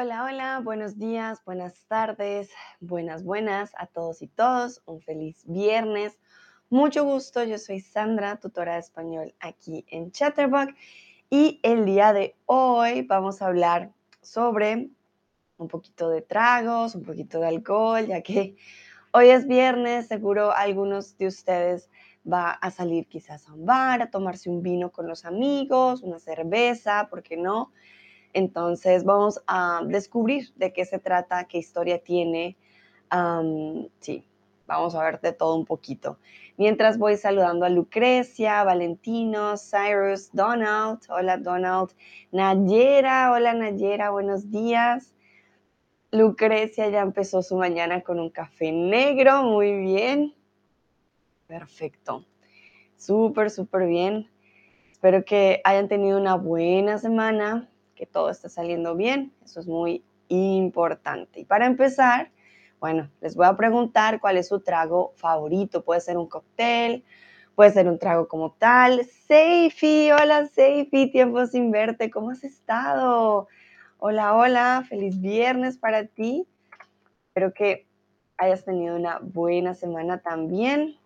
Hola, hola, buenos días, buenas tardes, buenas, buenas a todos y todos. Un feliz viernes. Mucho gusto, yo soy Sandra, tutora de español aquí en Chatterbox y el día de hoy vamos a hablar sobre un poquito de tragos, un poquito de alcohol, ya que hoy es viernes, seguro algunos de ustedes va a salir quizás a un bar, a tomarse un vino con los amigos, una cerveza, ¿por qué no? Entonces vamos a descubrir de qué se trata, qué historia tiene. sí, vamos a ver de todo un poquito. Mientras voy saludando a Lucrecia, Valentino, Cyrus, Donald. Hola Donald. Nayera, hola Nayera, buenos días. Lucrecia ya empezó su mañana con un café negro, muy bien. Perfecto. Súper, súper bien. Espero que hayan tenido una buena semana que todo esté saliendo bien. Eso es muy importante. Y para empezar, bueno, les voy a preguntar cuál es su trago favorito. Puede ser un cóctel, puede ser un trago como tal. Seifi, hola Seifi, tiempo sin verte, ¿cómo has estado? Hola, hola, feliz viernes para ti. Espero que hayas tenido una buena semana también.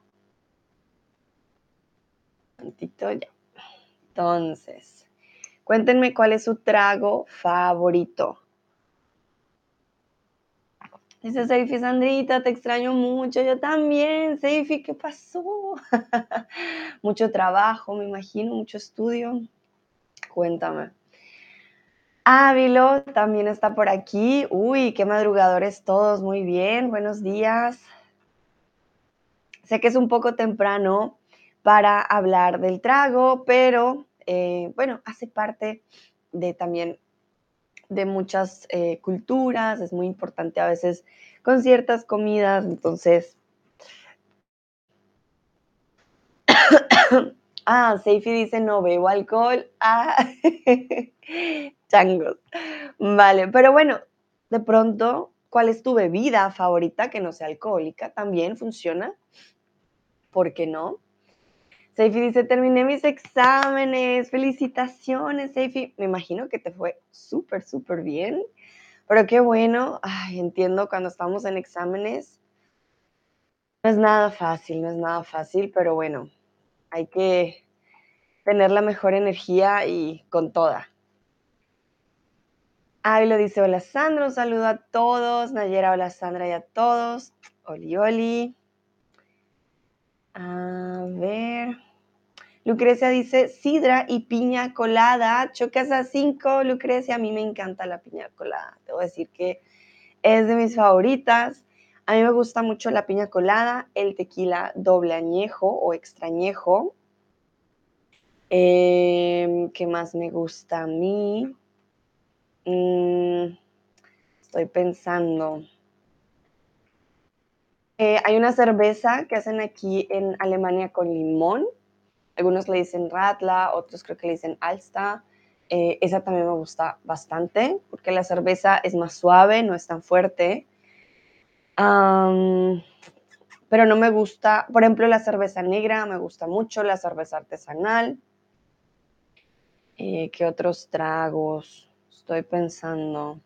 Un ya. Entonces, Cuéntenme cuál es su trago favorito. Dice Seifi, Sandrita, te extraño mucho. Yo también, Seifi, ¿qué pasó? mucho trabajo, me imagino, mucho estudio. Cuéntame. Ávilo también está por aquí. Uy, qué madrugadores todos. Muy bien, buenos días. Sé que es un poco temprano para hablar del trago, pero eh, bueno, hace parte de también de muchas eh, culturas, es muy importante a veces con ciertas comidas, entonces... ah, Seifi dice no bebo alcohol. Ah, changos. Vale, pero bueno, de pronto, ¿cuál es tu bebida favorita que no sea alcohólica? También funciona. ¿Por qué no? Seifi dice, terminé mis exámenes, felicitaciones, Seifi. Me imagino que te fue súper, súper bien, pero qué bueno. Ay, entiendo cuando estamos en exámenes. No es nada fácil, no es nada fácil, pero bueno, hay que tener la mejor energía y con toda. Lo dice, hola Sandra, un saludo a todos. Nayera, hola Sandra y a todos. Oli, oli. A ver. Lucrecia dice sidra y piña colada. Chocas a cinco, Lucrecia. A mí me encanta la piña colada. Debo decir que es de mis favoritas. A mí me gusta mucho la piña colada, el tequila doble añejo o extrañejo. Em, ¿Qué más me gusta a mí? Mm, estoy pensando. Eh, hay una cerveza que hacen aquí en Alemania con limón. Algunos le dicen Radla, otros creo que le dicen Alsta. Eh, esa también me gusta bastante porque la cerveza es más suave, no es tan fuerte. pero no me gusta, por ejemplo, la cerveza negra me gusta mucho, la cerveza artesanal. Eh, ¿Qué otros tragos? Estoy pensando.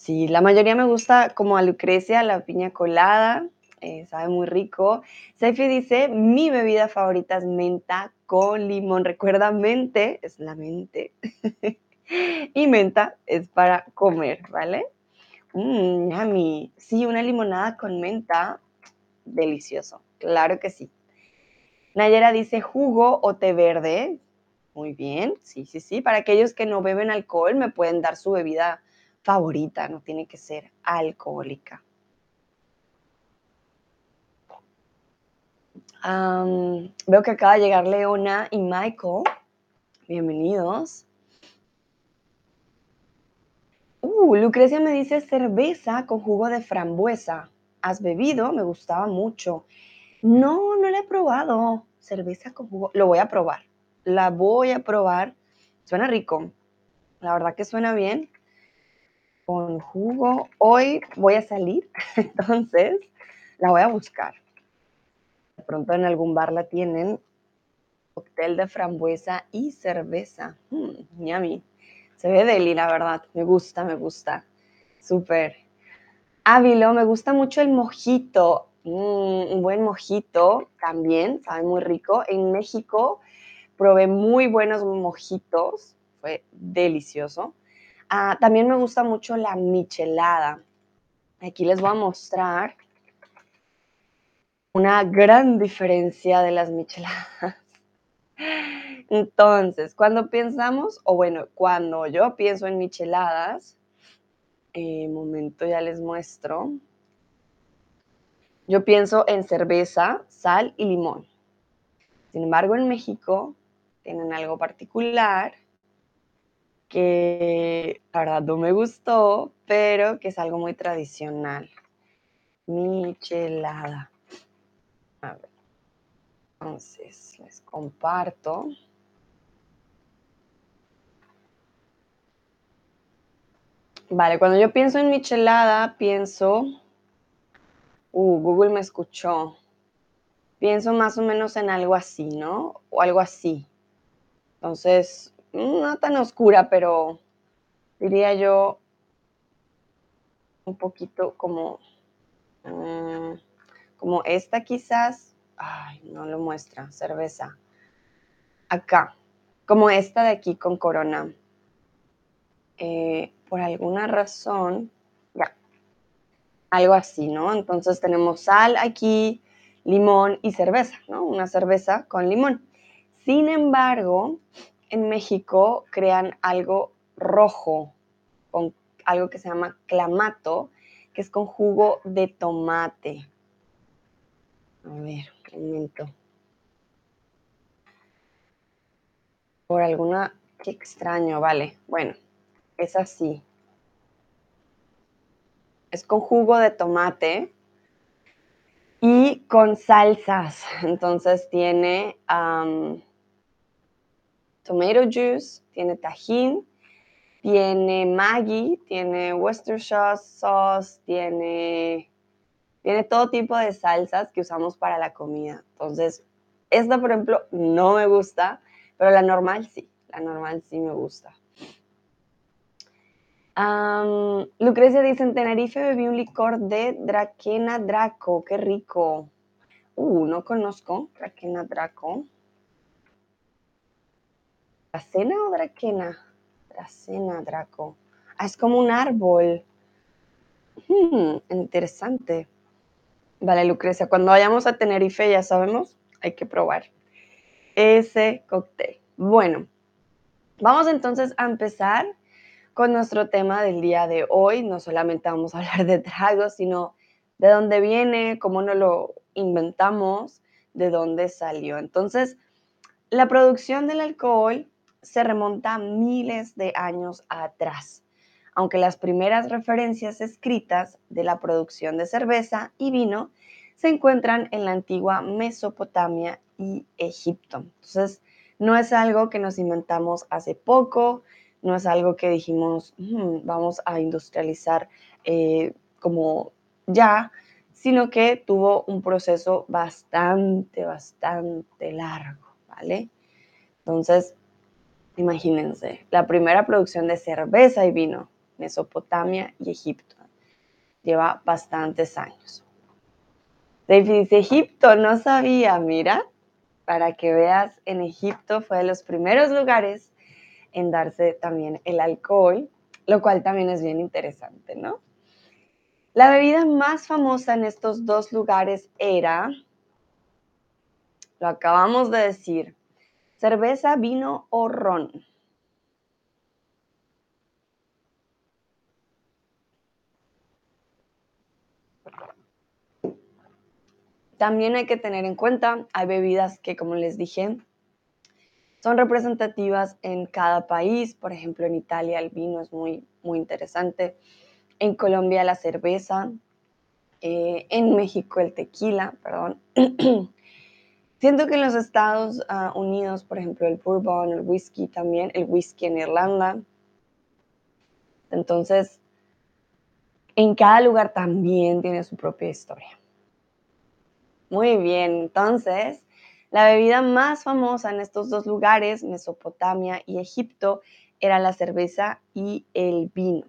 Sí, la mayoría me gusta como a Lucrecia, la piña colada, eh, sabe muy rico. Seifi dice, mi bebida favorita es menta con limón. Recuerda, mente es la mente. y menta es para comer, ¿vale? Mmm, yummy. Sí, una limonada con menta, delicioso. Claro que sí. Nayera dice jugo o té verde. Muy bien, sí, sí, sí. Para aquellos que no beben alcohol, me pueden dar su bebida favorita, no tiene que ser alcohólica. veo que acaba de llegar Leona y Michael. Bienvenidos. Uh, Lucrecia me dice cerveza con jugo de frambuesa. ¿Has bebido? Me gustaba mucho. No, no la he probado. Cerveza con jugo. Lo voy a probar. La voy a probar. Suena rico. La verdad que suena bien con jugo. Hoy voy a salir, entonces la voy a buscar. De pronto en algún bar la tienen. Cóctel de frambuesa y cerveza. Mm, yummy. Se ve deli, la verdad. Me gusta, me gusta. Súper. Ávilo, me gusta mucho el mojito. Mm, un buen mojito también, sabe muy rico. En México probé muy buenos mojitos, fue delicioso. Ah, también me gusta mucho la michelada. Aquí les voy a mostrar una gran diferencia de las micheladas. Entonces, cuando pensamos, o bueno, cuando yo pienso en micheladas, eh, momento ya les muestro. Yo pienso en cerveza, sal y limón. Sin embargo, en México tienen algo particular que la verdad no me gustó, pero que es algo muy tradicional. Michelada. A ver. Entonces, les comparto. Vale, cuando yo pienso en michelada, pienso... Uh, Google me escuchó. Pienso más o menos en algo así, ¿no? O algo así. Entonces, no tan oscura, pero diría yo un poquito como... Mm, como esta quizás, ay, no lo muestra, cerveza. Acá, como esta de aquí con corona. Eh, por alguna razón, ya, algo así, ¿no? Entonces tenemos sal aquí, limón y cerveza, ¿no? Una cerveza con limón. Sin embargo, en México crean algo rojo, con algo que se llama clamato, que es con jugo de tomate. A ver, un momento. Por alguna... Qué extraño, vale. Bueno, es así. Es con jugo de tomate y con salsas. Entonces tiene tomato juice, tiene tajín, tiene Maggi, tiene Worcestershire sauce, tiene tiene todo tipo de salsas que usamos para la comida. Entonces, esta, por ejemplo, no me gusta, pero la normal sí. La normal sí me gusta. Lucrecia dice, en Tenerife bebí un licor de Draquena Draco. Qué rico. Uh, no conozco Draquena Draco. ¿Dracena o Draquena? Dracena Draco. Ah, es como un árbol. Hmm, interesante. Vale, Lucrecia, cuando vayamos a Tenerife ya sabemos, hay que probar ese cóctel. Bueno, vamos entonces a empezar con nuestro tema del día de hoy. No solamente vamos a hablar de tragos, sino de dónde viene, cómo nos lo inventamos, de dónde salió. Entonces, la producción del alcohol se remonta miles de años atrás aunque las primeras referencias escritas de la producción de cerveza y vino se encuentran en la antigua Mesopotamia y Egipto. Entonces, no es algo que nos inventamos hace poco, no es algo que dijimos, mm, vamos a industrializar eh, como ya, sino que tuvo un proceso bastante, bastante largo, ¿vale? Entonces, imagínense, la primera producción de cerveza y vino Mesopotamia y Egipto. Lleva bastantes años. David dice, Egipto, no sabía, mira, para que veas, en Egipto fue de los primeros lugares en darse también el alcohol, lo cual también es bien interesante, ¿no? La bebida más famosa en estos dos lugares era, lo acabamos de decir, cerveza, vino o ron. También hay que tener en cuenta, hay bebidas que, como les dije, son representativas en cada país. Por ejemplo, en Italia el vino es muy, muy interesante. En Colombia la cerveza. Eh, en México el tequila, perdón. Siento que en los Estados ah, Unidos, por ejemplo, el bourbon, el whisky también, el whisky en Irlanda. Entonces, en cada lugar también tiene su propia historia. Muy bien, entonces La bebida más famosa en estos dos lugares, Mesopotamia y Egipto, era la cerveza y el vino.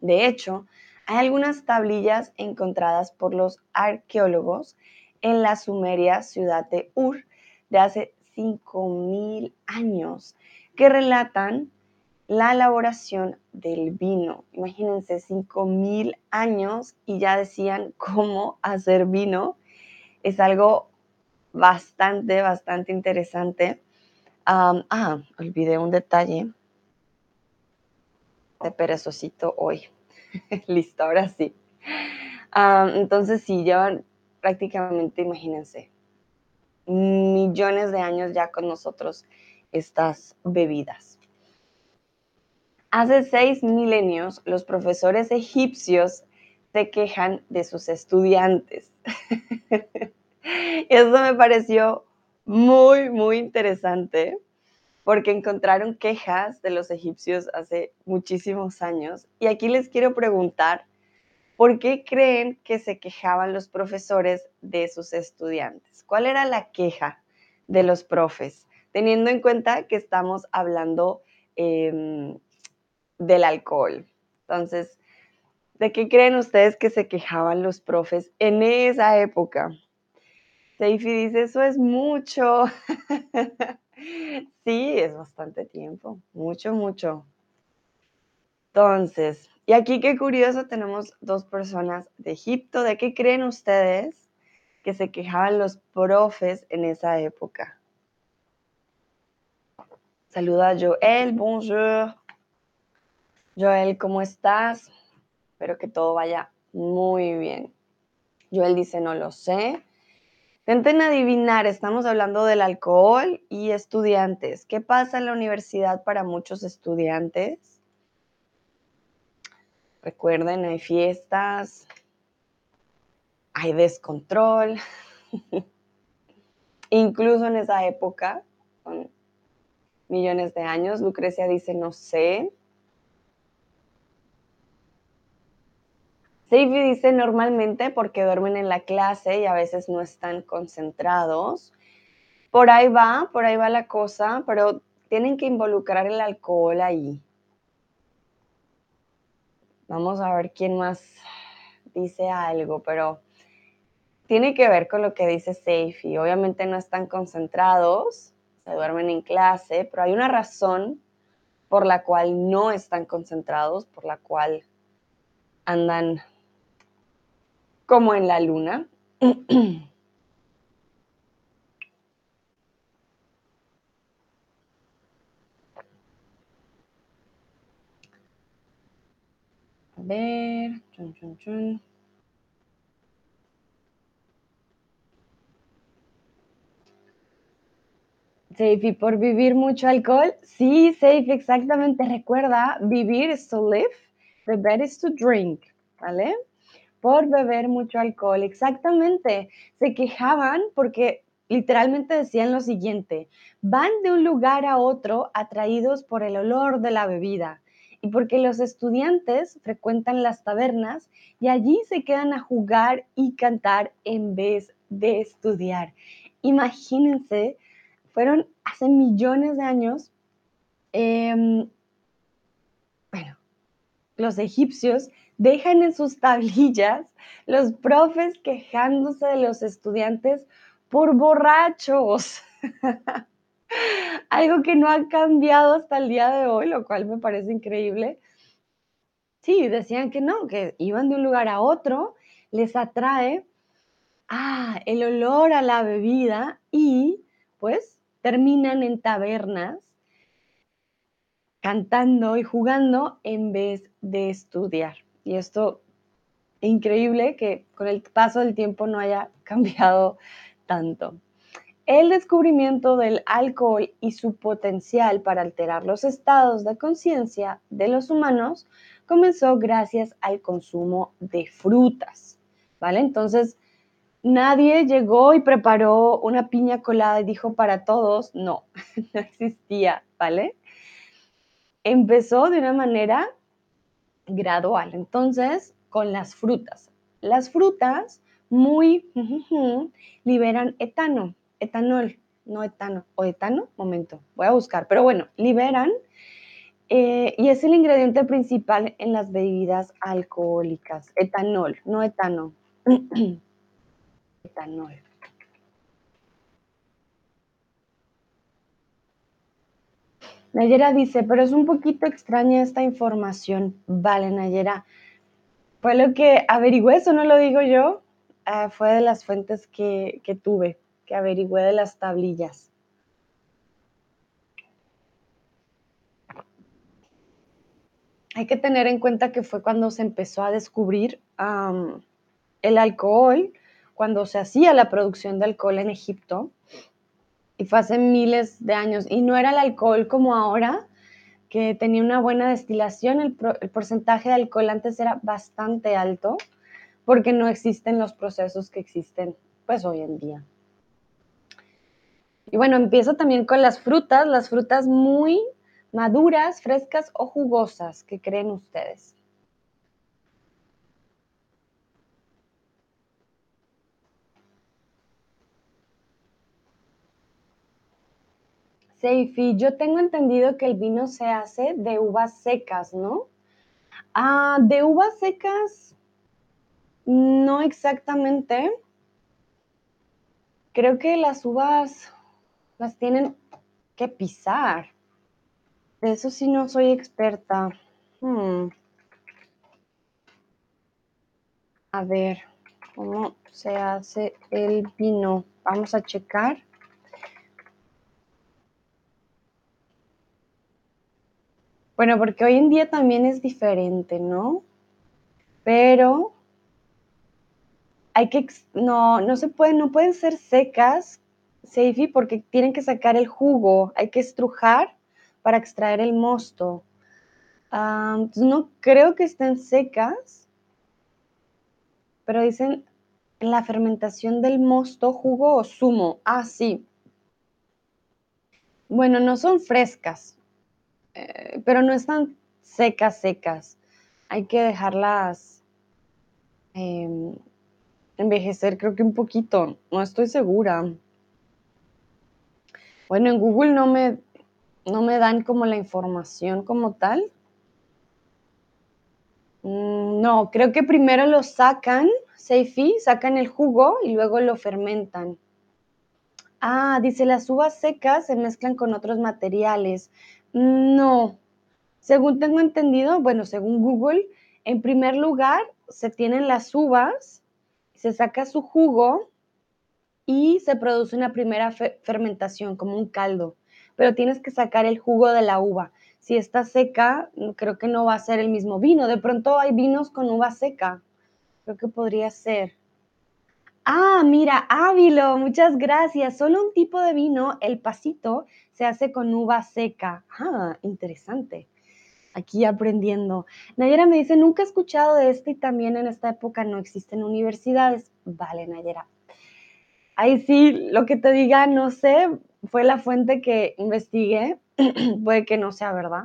De hecho, hay algunas tablillas encontradas por los arqueólogos en la sumeria ciudad de Ur de hace 5.000 años que relatan la elaboración del vino. Imagínense, 5.000 años y ya decían cómo hacer vino. Es algo bastante, bastante interesante. ah, olvidé un detalle de perezosito hoy. Listo, ahora sí. entonces, sí, llevan prácticamente, imagínense, millones de años ya con nosotros estas bebidas. Hace seis milenios, los profesores egipcios se quejan de sus estudiantes. y eso me pareció muy, muy interesante porque encontraron quejas de los egipcios hace muchísimos años. Y aquí les quiero preguntar, ¿por qué creen que se quejaban los profesores de sus estudiantes? ¿Cuál era la queja de los profes? Teniendo en cuenta que estamos hablando em, del alcohol. Entonces, ¿de qué creen ustedes que se quejaban los profes en esa época? Seifi dice, eso es mucho. sí, es bastante tiempo, mucho, mucho. Entonces, y aquí qué curioso, tenemos dos personas de Egipto. ¿De qué creen ustedes que se quejaban los profes en esa época? Saluda a Joel, bonjour. Joel, ¿cómo estás? Espero que todo vaya muy bien. Joel dice, no lo sé. Intenten adivinar, estamos hablando del alcohol y estudiantes. ¿Qué pasa en la universidad para muchos estudiantes? Recuerden, hay fiestas, hay descontrol. Incluso en esa época, con millones de años, Lucrecia dice, no sé. Seifi dice normalmente porque duermen en la clase y a veces no están concentrados. Por ahí va, por ahí va la cosa, pero tienen que involucrar el alcohol ahí. Vamos a ver quién más dice algo, pero tiene que ver con lo que dice Seifi. Obviamente no están concentrados, se duermen en clase, pero hay una razón por la cual no están concentrados, por la cual andan como en la luna. A ver, chun, chun, chun. Safe, por vivir mucho alcohol? Sí, safe, exactamente. Recuerda, vivir is to live, beber is to drink, ¿vale? por beber mucho alcohol. Exactamente, se quejaban porque literalmente decían lo siguiente, van de un lugar a otro atraídos por el olor de la bebida y porque los estudiantes frecuentan las tabernas y allí se quedan a jugar y cantar en vez de estudiar. Imagínense, fueron hace millones de años, em, bueno, los egipcios dejan en sus tablillas los profes quejándose de los estudiantes por borrachos. Algo que no ha cambiado hasta el día de hoy, lo cual me parece increíble. Sí, decían que no, que iban de un lugar a otro, les atrae ah, el olor a la bebida y pues terminan en tabernas cantando y jugando en vez de estudiar. Y esto, increíble que con el paso del tiempo no haya cambiado tanto. El descubrimiento del alcohol y su potencial para alterar los estados de conciencia de los humanos comenzó gracias al consumo de frutas, ¿vale? Entonces, nadie llegó y preparó una piña colada y dijo para todos, no, no existía, ¿vale? Empezó de una manera gradual. Entonces, con las frutas. Las frutas muy liberan etano. Etanol, no etano, o etano, momento, voy a buscar, pero bueno, liberan eh, y es el ingrediente principal en las bebidas alcohólicas, etanol, no etano, etanol. Nayera dice, pero es un poquito extraña esta información. Vale, Nayera. Fue lo que averigüé, eso no lo digo yo, ah, fue de las fuentes que, que tuve, que averigüé de las tablillas. Hay que tener en cuenta que fue cuando se empezó a descubrir el alcohol, cuando se hacía la producción de alcohol en Egipto, y fue hace miles de años, y no era el alcohol como ahora, que tenía una buena destilación, el, porcentaje de alcohol antes era bastante alto, porque no existen los procesos que existen pues hoy en día. Y bueno, empiezo también con las frutas, las frutas muy maduras, frescas o jugosas, ¿qué creen ustedes? Seifi, yo tengo entendido que el vino se hace de uvas secas, ¿no? Ah, de uvas secas, no exactamente. Creo que las uvas las tienen que pisar. De eso sí no soy experta. Hmm. A ver, ¿cómo se hace el vino? Vamos a checar. Bueno, porque hoy en día también es diferente, ¿no? Pero hay que, no, no se pueden, no pueden ser secas, Seifi, porque tienen que sacar el jugo, hay que estrujar para extraer el mosto. no creo que estén secas, pero dicen la fermentación del mosto, jugo o zumo. Ah, sí. Bueno, no son frescas, eh, pero no están secas, secas. Hay que dejarlas em, envejecer, creo que un poquito, no estoy segura. Bueno, en Google no me, no me dan como la información como tal. Mm, no, creo que primero lo sacan, Seifi, sacan el jugo y luego lo fermentan. Ah, dice, las uvas secas se mezclan con otros materiales. No, según tengo entendido, bueno, según Google, en primer lugar se tienen las uvas, se saca su jugo y se produce una primera fermentación, como un caldo, pero tienes que sacar el jugo de la uva. Si está seca, creo que no va a ser el mismo vino. De pronto hay vinos con uva seca. Creo que podría ser. Ah, mira, Ávilo, muchas gracias. Solo un tipo de vino, el pasito, se hace con uva seca. Ah, interesante. Aquí aprendiendo. Nayera me dice, nunca he escuchado de este y también en esta época no existen universidades. Vale, Nayera. Ahí sí, lo que te diga, no sé, fue la fuente que investigué. Puede que no sea verdad.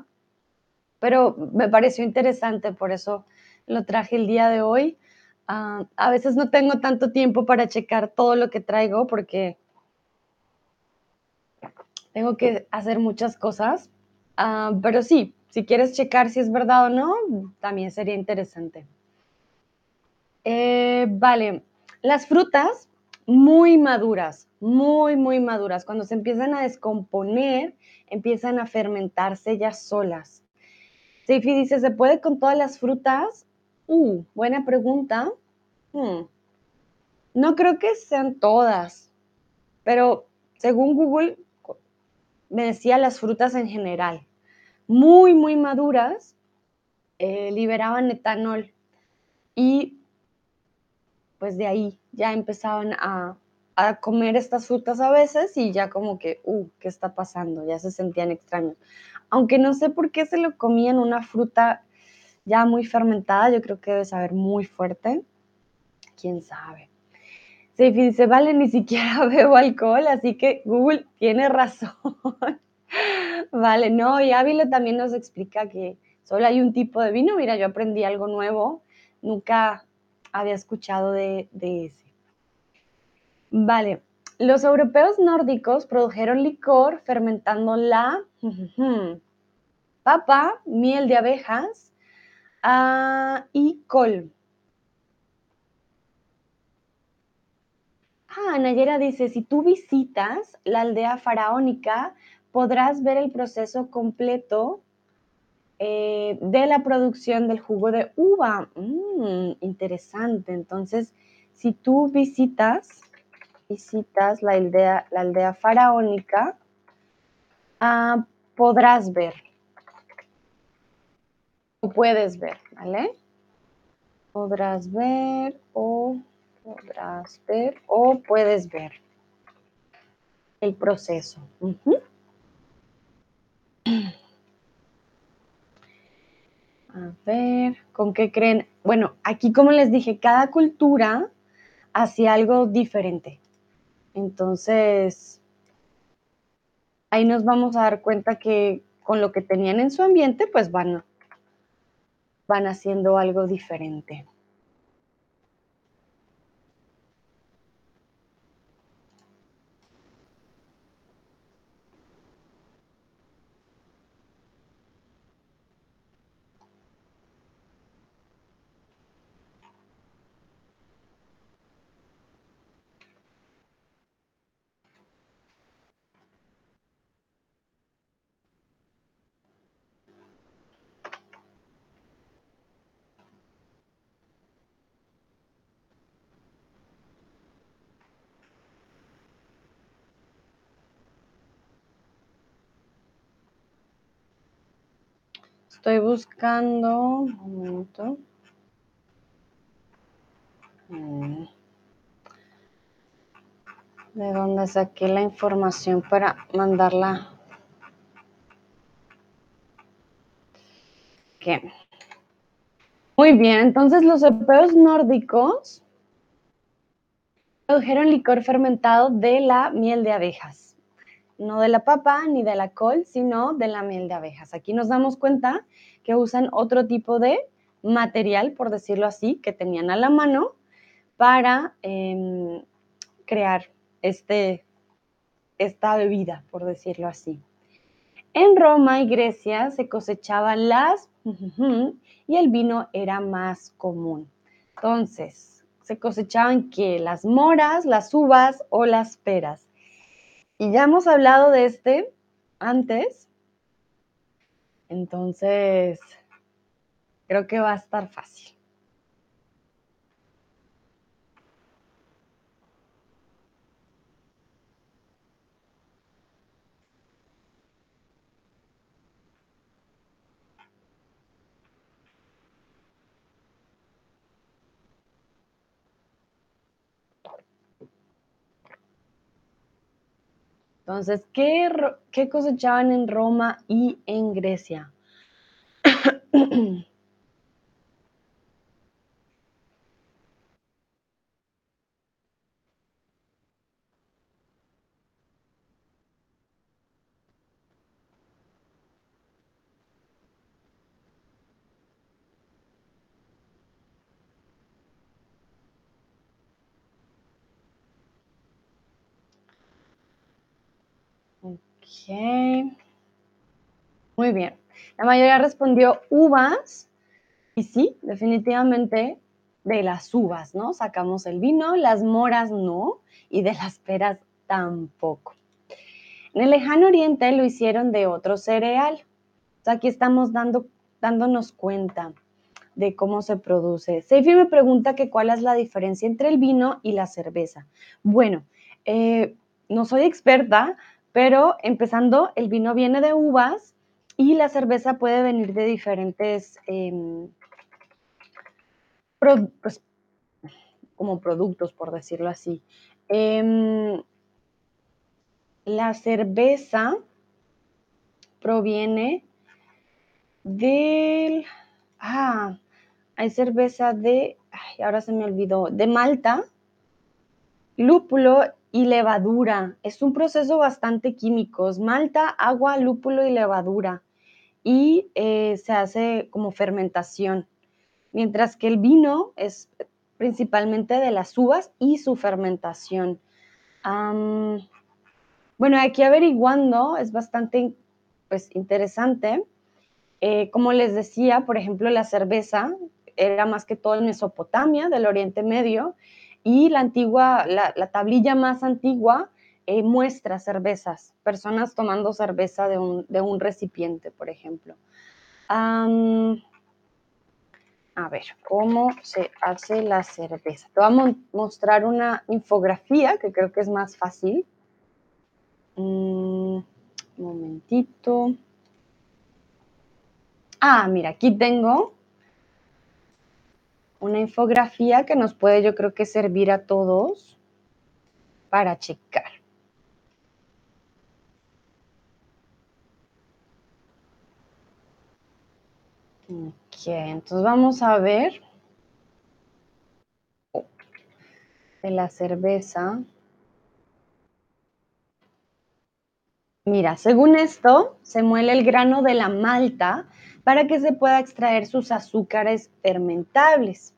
Pero me pareció interesante, por eso lo traje el día de hoy. Ah, a veces no tengo tanto tiempo para checar todo lo que traigo porque tengo que hacer muchas cosas. Ah, pero sí, si quieres checar si es verdad o no, también sería interesante. Eh, vale, las frutas muy maduras, muy, muy maduras, cuando se empiezan a descomponer, empiezan a fermentarse ellas solas. Seifi dice, ¿se puede con todas las frutas? Uh, buena pregunta. Hmm. No creo que sean todas, pero según Google me decía las frutas en general, muy, muy maduras, eh, liberaban etanol y pues de ahí ya empezaban a, a, comer estas frutas a veces y ya como que, uh, ¿qué está pasando? Ya se sentían extraños. Aunque no sé por qué se lo comían una fruta ya muy fermentada, yo creo que debe saber muy fuerte. ¿Quién sabe? Se dice, vale, ni siquiera bebo alcohol, así que Google tiene razón. vale, no, y Ávila también nos explica que solo hay un tipo de vino. Mira, yo aprendí algo nuevo, nunca había escuchado de, de ese. Vale, los europeos nórdicos produjeron licor fermentando la papa, miel de abejas ah, y col. Ah, Nayera dice, si tú visitas la aldea faraónica, podrás ver el proceso completo eh, de la producción del jugo de uva. Mm, interesante. Entonces, si tú visitas, visitas la aldea, la aldea faraónica, ah, podrás ver. O puedes ver, ¿vale? Podrás ver o podrás ver o puedes ver el proceso. A ver, ¿con qué creen? Bueno, aquí como les dije, cada cultura hacía algo diferente. Entonces, ahí nos vamos a dar cuenta que con lo que tenían en su ambiente, pues van, van haciendo algo diferente. Estoy buscando. Un momento. Mm. ¿De dónde saqué la información para mandarla? Muy bien, entonces los europeos nórdicos produjeron licor fermentado de la miel de abejas no de la papa ni de la col, sino de la miel de abejas. Aquí nos damos cuenta que usan otro tipo de material, por decirlo así, que tenían a la mano para em, crear este, esta bebida, por decirlo así. En Roma y Grecia se cosechaban las y el vino era más común. Entonces, se cosechaban que las moras, las uvas o las peras. Y ya hemos hablado de este antes, entonces creo que va a estar fácil. Entonces, ¿qué, ¿qué, cosechaban en Roma y en Grecia? Muy bien. La mayoría respondió uvas. Y sí, definitivamente de las uvas, ¿no? Sacamos el vino, las moras no, y de las peras tampoco. En el lejano oriente lo hicieron de otro cereal. aquí estamos dando, dándonos cuenta de cómo se produce. Seifi me pregunta que cuál es la diferencia entre el vino y la cerveza. Bueno, eh, no soy experta, pero empezando, el vino viene de uvas y la cerveza puede venir de diferentes, em, pues, como productos, por decirlo así. Em, la cerveza proviene del... Ah, hay cerveza de... Ay, ahora se me olvidó. De Malta, lúpulo y levadura. Es un proceso bastante químico. malta, agua, lúpulo y levadura. Y eh, se hace como fermentación. Mientras que el vino es principalmente de las uvas y su fermentación. bueno, aquí averiguando es bastante pues, interesante. Eh, como les decía, por ejemplo, la cerveza era más que todo en Mesopotamia, del Oriente Medio, y la antigua, la, tablilla más antigua eh, muestra cervezas, personas tomando cerveza de un, recipiente, por ejemplo. a ver, ¿cómo se hace la cerveza? Te voy a mostrar una infografía que creo que es más fácil. Un mm, momentito. Ah, mira, aquí tengo una infografía que nos puede yo creo que servir a todos para checar. Ok, entonces vamos a ver de la cerveza. Mira, según esto, se muele el grano de la malta para que se pueda extraer sus azúcares fermentables.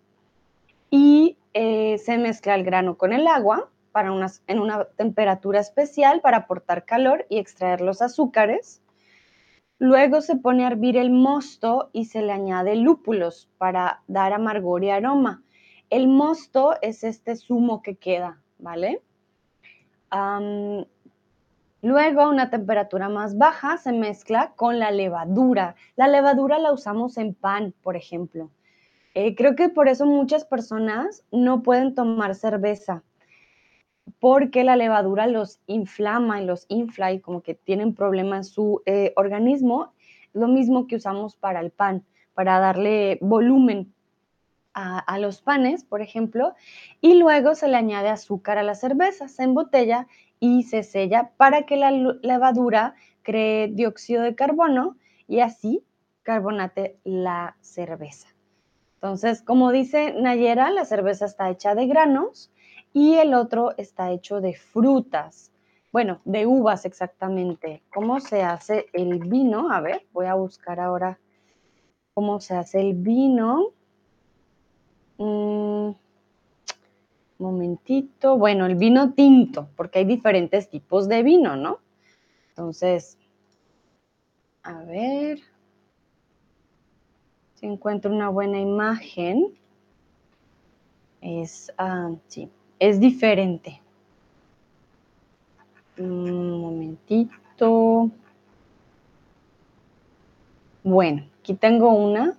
Y eh, se mezcla el grano con el agua para en una temperatura especial para aportar calor y extraer los azúcares. Luego se pone a hervir el mosto y se le añade lúpulos para dar amargor y aroma. El mosto es este zumo que queda, ¿vale? Luego, a una temperatura más baja se mezcla con la levadura. La levadura la usamos en pan, por ejemplo. Eh, creo que por eso muchas personas no pueden tomar cerveza, porque la levadura los inflama y los infla y como que tienen problemas en su eh, organismo. Lo mismo que usamos para el pan, para darle volumen a, los panes, por ejemplo, y luego se le añade azúcar a la cerveza, se embotella y se sella para que la levadura cree dióxido de carbono y así carbonate la cerveza. Entonces, como dice Nayera, la cerveza está hecha de granos y el otro está hecho de frutas. Bueno, de uvas exactamente. ¿Cómo se hace el vino? A ver, voy a buscar ahora cómo se hace el vino. Mm, momentito. Bueno, el vino tinto, porque hay diferentes tipos de vino, ¿no? Entonces, a ver si encuentro una buena imagen. Es, ah, sí, es diferente. Un momentito. Bueno, aquí tengo una.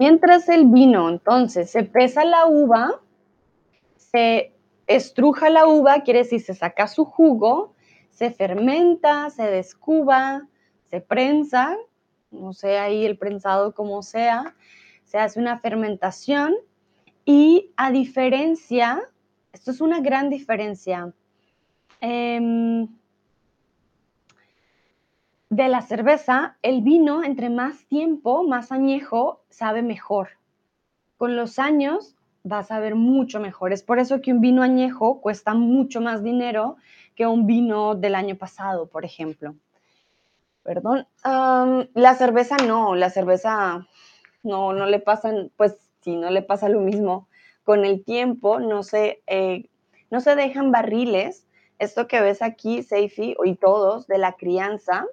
Mientras el vino, entonces, se pesa la uva, se estruja la uva, quiere decir, se saca su jugo, se fermenta, se descuba, se prensa, no sé ahí el prensado como sea, se hace una fermentación y a diferencia, esto es una gran diferencia, em, de la cerveza, el vino, entre más tiempo, más añejo, sabe mejor. Con los años va a saber mucho mejor. Es por eso que un vino añejo cuesta mucho más dinero que un vino del año pasado, por ejemplo. Perdón. la cerveza no, la cerveza no, no le pasan, pues sí, no le pasa lo mismo. Con el tiempo no se, eh, no se dejan barriles. Esto que ves aquí, Seifi, y todos, de la crianza,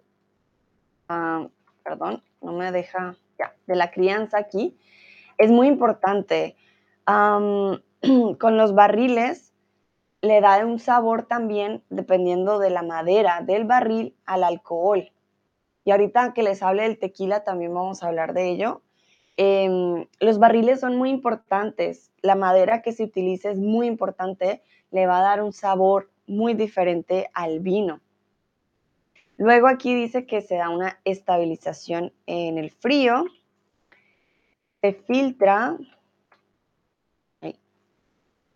Ah, perdón, no me deja, ya, de la crianza aquí, es muy importante. con los barriles le da un sabor también, dependiendo de la madera del barril, al alcohol. Y ahorita que les hable del tequila, también vamos a hablar de ello. Em, los barriles son muy importantes. La madera que se utiliza es muy importante. Le va a dar un sabor muy diferente al vino. Luego aquí dice que se da una estabilización en el frío. Se filtra.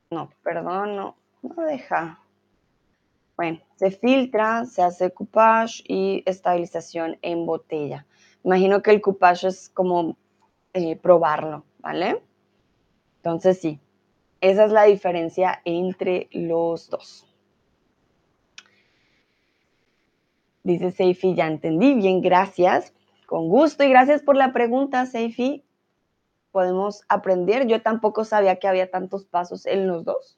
No, perdón, no, no deja. Bueno, se filtra, se hace coupage y estabilización en botella. Imagino que el coupage es como eh, probarlo, ¿vale? Entonces sí, esa es la diferencia entre los dos. Dice Seifi, ya entendí, bien, gracias. Con gusto y gracias por la pregunta, Seifi. Podemos aprender. Yo tampoco sabía que había tantos pasos en los dos.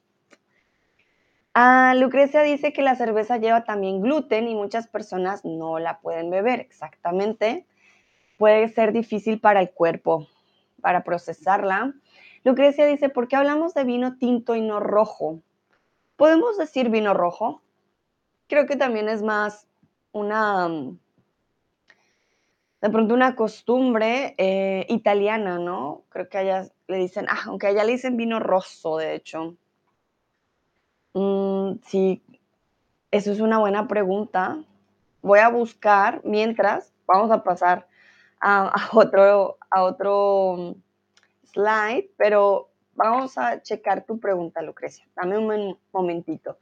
Ah, Lucrecia dice que la cerveza lleva también gluten y muchas personas no la pueden beber. Exactamente. Puede ser difícil para el cuerpo, para procesarla. Lucrecia dice, ¿por qué hablamos de vino tinto y no rojo? ¿Podemos decir vino rojo? Creo que también es más una, de pronto una costumbre eh, italiana, ¿no? Creo que allá le dicen, ah, aunque allá le dicen vino rosso, de hecho. Mm, sí, eso es una buena pregunta. Voy a buscar, mientras, vamos a pasar a, otro, a otro slide, pero vamos a checar tu pregunta, Lucrecia. Dame un momentito.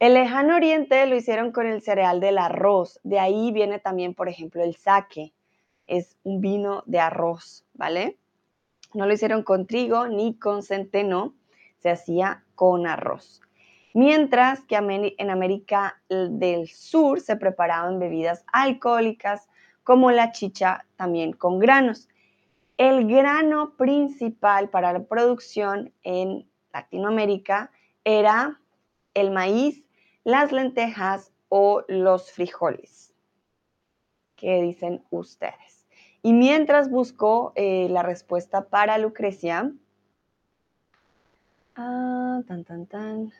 El lejano oriente lo hicieron con el cereal del arroz. De ahí viene también, por ejemplo, el sake. Es un vino de arroz, ¿vale? No lo hicieron con trigo ni con centeno, se hacía con arroz. Mientras que en América del Sur se preparaban bebidas alcohólicas como la chicha también con granos. El grano principal para la producción en Latinoamérica era el maíz, las lentejas o los frijoles. ¿Qué dicen ustedes? Y mientras busco eh, la respuesta para Lucrecia, ah, tan, tan, tan.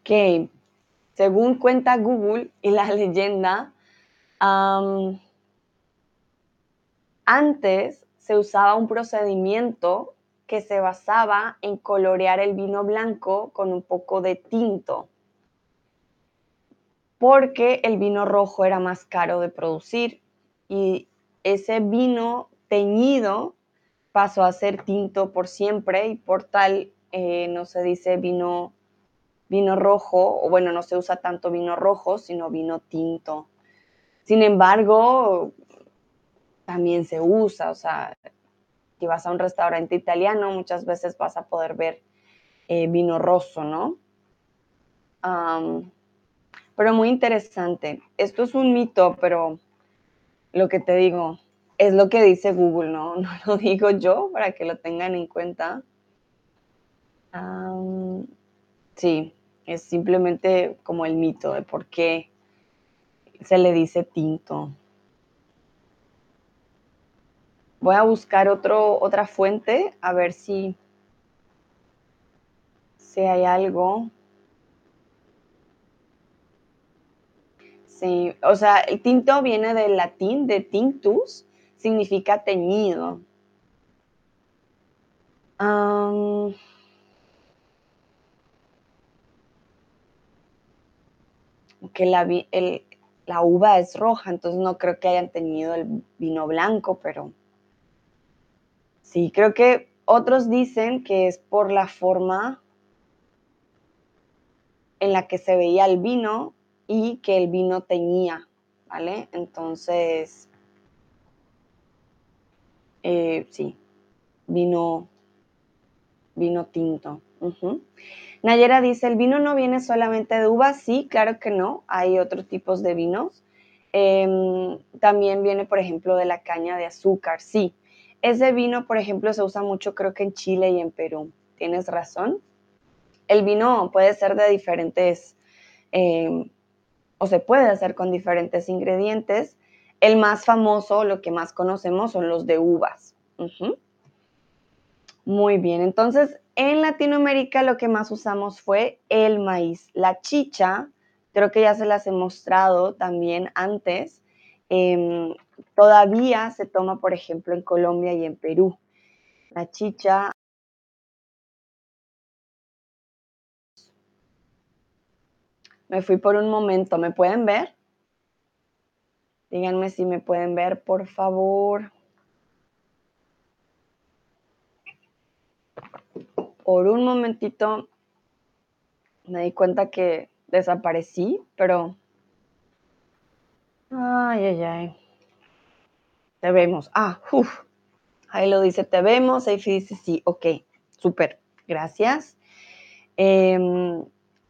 Ok, según cuenta Google y la leyenda, antes se usaba un procedimiento que se basaba en colorear el vino blanco con un poco de tinto, porque el vino rojo era más caro de producir y ese vino teñido pasó a ser tinto por siempre y por tal eh, no se dice vino, vino rojo, o bueno, no se usa tanto vino rojo, sino vino tinto. Sin embargo, también se usa, o sea, si vas a un restaurante italiano, muchas veces vas a poder ver eh, vino rosso, ¿no? pero muy interesante. Esto es un mito, pero lo que te digo es lo que dice Google, ¿no? No lo digo yo para que lo tengan en cuenta. sí, es simplemente como el mito de por qué se le dice tinto. Voy a buscar otra fuente a ver si, hay algo. Sí, o sea, el tinto viene del latín de tinctus, significa teñido. que la, la uva es roja, entonces no creo que hayan tenido el vino blanco, pero sí, creo que otros dicen que es por la forma en la que se veía el vino y que el vino teñía, ¿vale? Entonces, eh, sí, vino, vino tinto. Nayera dice, ¿el vino no viene solamente de uvas? Sí, claro que no, hay otros tipos de vinos. Em, también viene, por ejemplo, de la caña de azúcar, sí. Ese vino, por ejemplo, se usa mucho creo que en Chile y en Perú. Tienes razón. El vino puede ser de diferentes, em, o se puede hacer con diferentes ingredientes. El más famoso, lo que más conocemos, son los de uvas. Muy bien, entonces en Latinoamérica lo que más usamos fue el maíz. La chicha, creo que ya se las he mostrado también antes. Em, todavía se toma, por ejemplo, en Colombia y en Perú. La chicha Me fui por un momento. ¿Me pueden ver? Díganme si me pueden ver, por favor. por un momentito me di cuenta que desaparecí, pero... Ay, ay, ay. Te vemos. Ah, uff. Ahí lo dice, te vemos. Ahí dice, sí, ok, súper, gracias. Eh,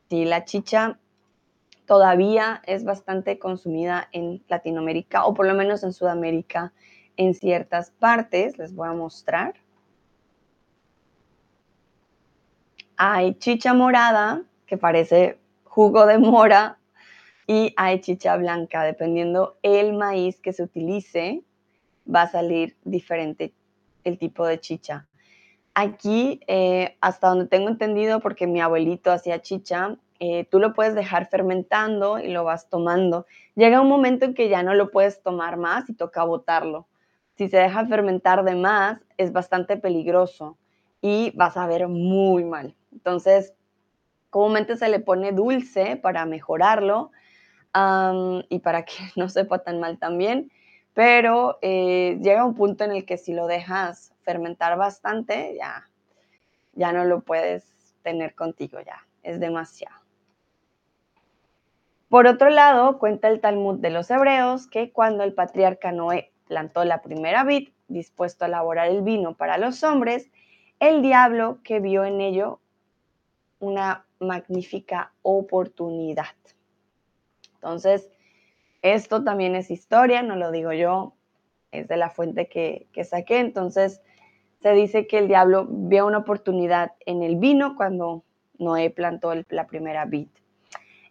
sí, la chicha todavía es bastante consumida en Latinoamérica o por lo menos en Sudamérica en ciertas partes. Les voy a mostrar. hay chicha morada, que parece jugo de mora, y hay chicha blanca. Dependiendo el maíz que se utilice, va a salir diferente el tipo de chicha. Aquí, eh, hasta donde tengo entendido, porque mi abuelito hacía chicha, eh, tú lo puedes dejar fermentando y lo vas tomando. Llega un momento en que ya no lo puedes tomar más y toca botarlo. Si se deja fermentar de más, es bastante peligroso y vas a ver muy mal. Entonces, comúnmente se le pone dulce para mejorarlo y para que no sepa tan mal también, pero eh, llega un punto en el que si lo dejas fermentar bastante, ya, ya no lo puedes tener contigo, ya es demasiado. Por otro lado, cuenta el Talmud de los hebreos que cuando el patriarca Noé plantó la primera vid, dispuesto a elaborar el vino para los hombres, el diablo que vio en ello una magnífica oportunidad. Entonces, esto también es historia, no lo digo yo, es de la fuente que, saqué. Entonces, se dice que el diablo vio una oportunidad en el vino cuando Noé plantó la primera vid.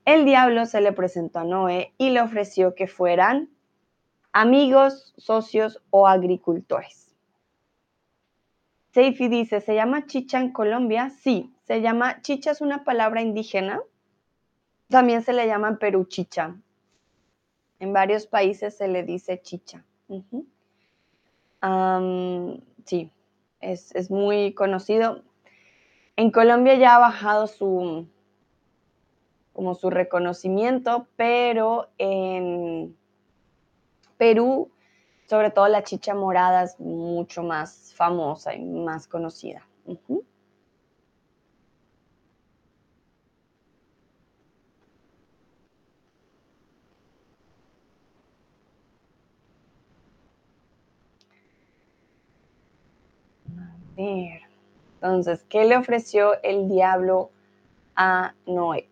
El diablo se le presentó a Noé y le ofreció que fueran amigos, socios o agricultores. Seifi dice, ¿se llama chicha en Colombia? Sí, se llama, chicha es una palabra indígena. También se le llama en Perú chicha. En varios países se le dice chicha. sí, es, es muy conocido. En Colombia ya ha bajado su, como su reconocimiento, pero en Perú, sobre todo la chicha morada es mucho más famosa y más conocida. A Entonces, ¿qué le ofreció el diablo a Noé?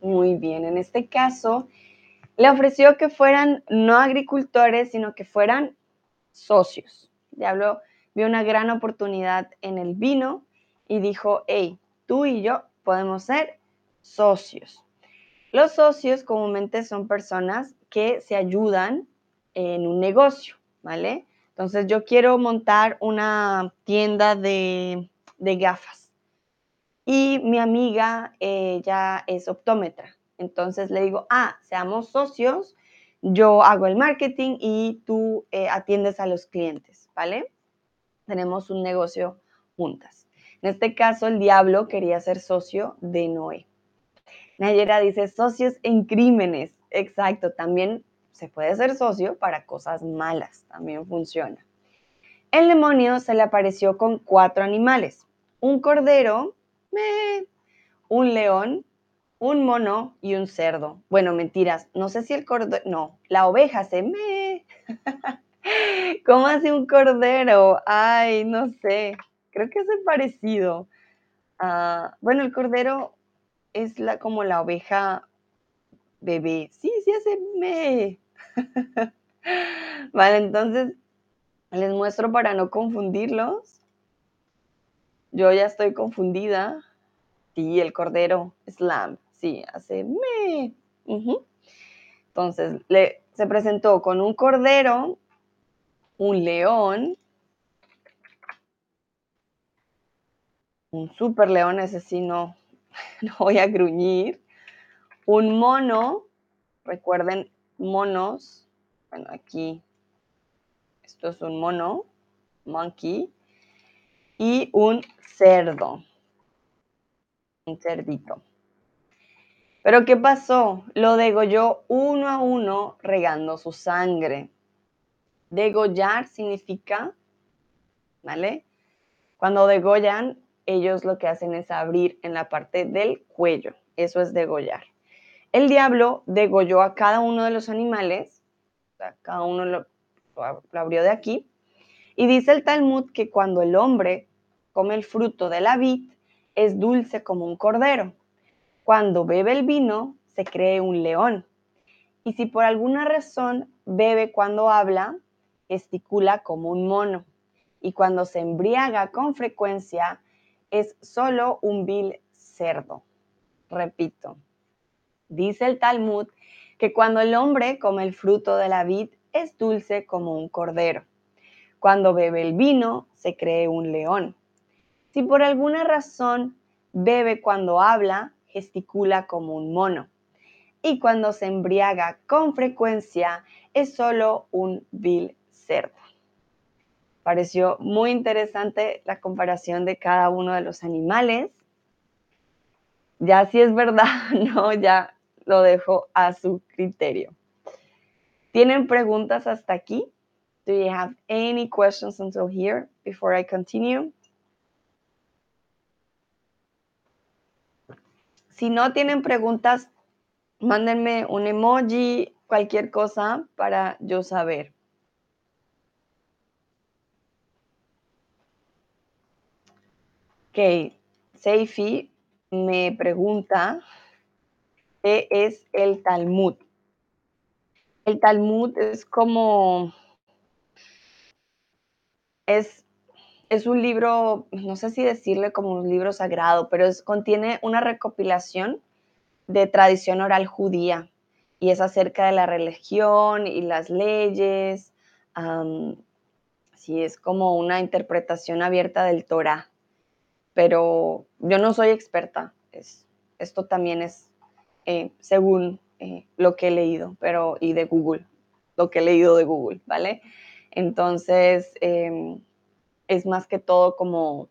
Muy bien, en este caso le ofreció que fueran no agricultores, sino que fueran socios. Diablo vio una gran oportunidad en el vino y dijo, hey, tú y yo podemos ser socios. Los socios comúnmente son personas que se ayudan en un negocio, ¿vale? Entonces yo quiero montar una tienda de, de gafas y mi amiga, ella es optómetra. Entonces le digo, ah, seamos socios, yo hago el marketing y tú eh, atiendes a los clientes, ¿vale? Tenemos un negocio juntas. En este caso, el diablo quería ser socio de Noé. Nayera dice, socios en crímenes. Exacto, también se puede ser socio para cosas malas, también funciona. El demonio se le apareció con cuatro animales, un cordero, un león, un mono y un cerdo. Bueno, mentiras, no sé si el cordero, no, la oveja se me. ¿Cómo hace un cordero? Ay, no sé, creo que es parecido. Bueno, el cordero es la, como la oveja bebé. Sí, sí hace me. vale, entonces les muestro para no confundirlos. Yo ya estoy confundida. Sí, el cordero slam. Sí, hace me. Entonces, le, se presentó con un cordero, un león, un super león, ese sí no, no voy a gruñir, un mono, recuerden, monos, bueno, aquí, esto es un mono, monkey, y un cerdo, un cerdito. Pero ¿qué pasó? Lo degolló uno a uno regando su sangre. Degollar significa, ¿vale? Cuando degollan, ellos lo que hacen es abrir en la parte del cuello. Eso es degollar. El diablo degolló a cada uno de los animales, cada uno lo, lo abrió de aquí, y dice el Talmud que cuando el hombre come el fruto de la vid, es dulce como un cordero. Cuando bebe el vino, se cree un león. Y si por alguna razón bebe cuando habla, gesticula como un mono. Y cuando se embriaga con frecuencia, es solo un vil cerdo. Repito, dice el Talmud que cuando el hombre come el fruto de la vid, es dulce como un cordero. Cuando bebe el vino, se cree un león. Si por alguna razón bebe cuando habla, gesticula como un mono. Y cuando se embriaga con frecuencia, es solo un vil cerdo. Pareció muy interesante la comparación de cada uno de los animales. Ya si es verdad, no, ya lo dejo a su criterio. ¿Tienen preguntas hasta aquí? Do you have any questions until here before I continue? Si no tienen preguntas, mándenme un emoji, cualquier cosa para yo saber. Ok, Seifi me pregunta qué es el Talmud. El Talmud es como, es, es un libro, no sé si decirle como un libro sagrado, pero es, contiene una recopilación de tradición oral judía y es acerca de la religión y las leyes. sí, es como una interpretación abierta del Torah, pero yo no soy experta. Es, esto también es eh, según eh, lo que he leído, pero y de Google, lo que he leído de Google, ¿vale? Entonces, em, es más que todo como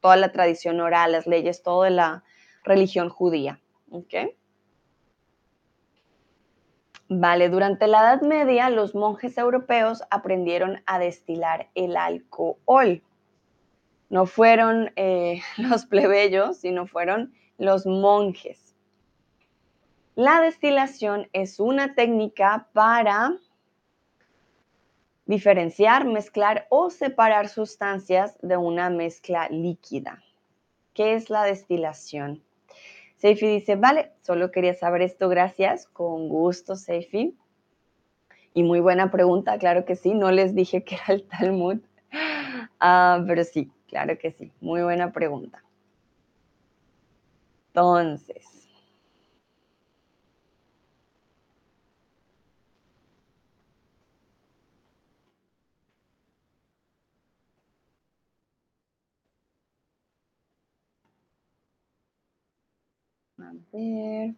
toda la tradición oral, las leyes, todo de la religión judía, ¿ok? Vale, durante la Edad Media los monjes europeos aprendieron a destilar el alcohol. No fueron eh, los plebeyos, sino fueron los monjes. La destilación es una técnica para diferenciar, mezclar o separar sustancias de una mezcla líquida. ¿Qué es la destilación? Seifi dice, vale, solo quería saber esto, gracias. Con gusto, Seifi. Y muy buena pregunta, claro que sí. No les dije que era el Talmud, ah, pero sí, claro que sí. Muy buena pregunta. Entonces, A ver.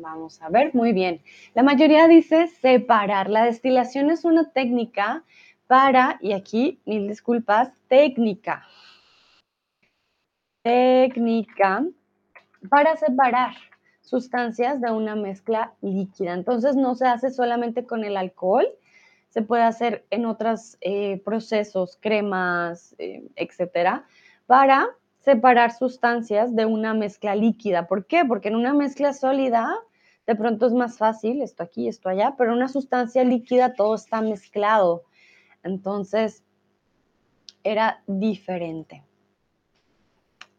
Vamos a ver, muy bien. La mayoría dice separar. La destilación es una técnica para, y aquí mil disculpas, técnica. Técnica para separar sustancias de una mezcla líquida. Entonces no se hace solamente con el alcohol, se puede hacer en otros eh, procesos, cremas, eh, etcétera, para separar sustancias de una mezcla líquida. ¿Por qué? Porque en una mezcla sólida de pronto es más fácil, esto aquí, esto allá, pero en una sustancia líquida todo está mezclado. Entonces, era diferente.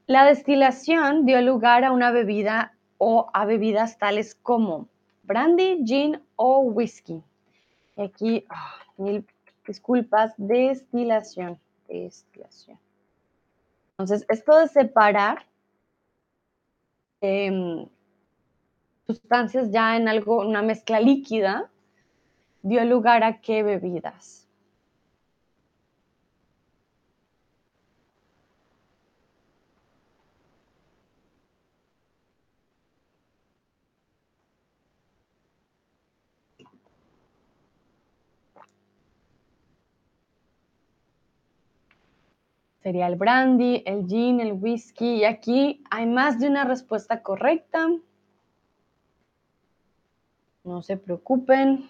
La destilación dio lugar a una bebida o a bebidas tales como brandy, gin o whisky. aquí, ah, mil disculpas, destilación, destilación. Entonces, esto de separar em, sustancias ya en algo, una mezcla líquida, dio lugar a qué bebidas. sería el brandy, el gin, el whisky. Y aquí hay más de una respuesta correcta. No se preocupen.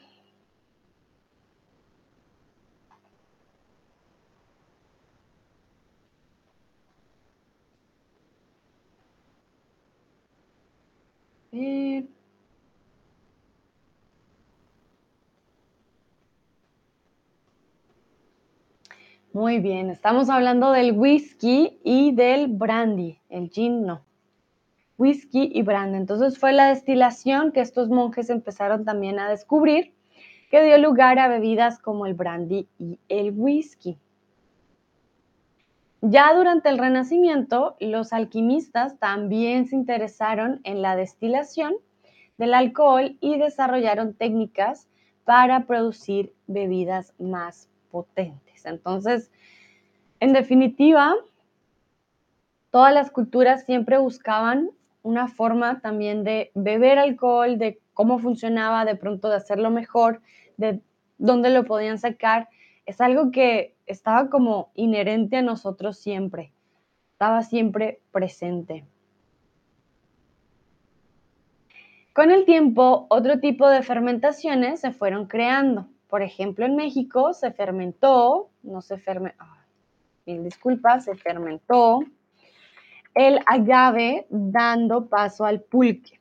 Muy bien, estamos hablando del whisky y del brandy, el gin no. Whisky y brandy. Entonces fue la destilación que estos monjes empezaron también a descubrir que dio lugar a bebidas como el brandy y el whisky. Ya durante el Renacimiento, los alquimistas también se interesaron en la destilación del alcohol y desarrollaron técnicas para producir bebidas más potentes. Entonces, en definitiva, todas las culturas siempre buscaban una forma también de beber alcohol, de cómo funcionaba, de pronto de hacerlo mejor, de dónde lo podían sacar. Es algo que estaba como inherente a nosotros siempre, estaba siempre presente. Con el tiempo, otro tipo de fermentaciones se fueron creando. Por ejemplo, en México se fermentó, no se fermentó, mil disculpas, se fermentó el agave dando paso al pulque.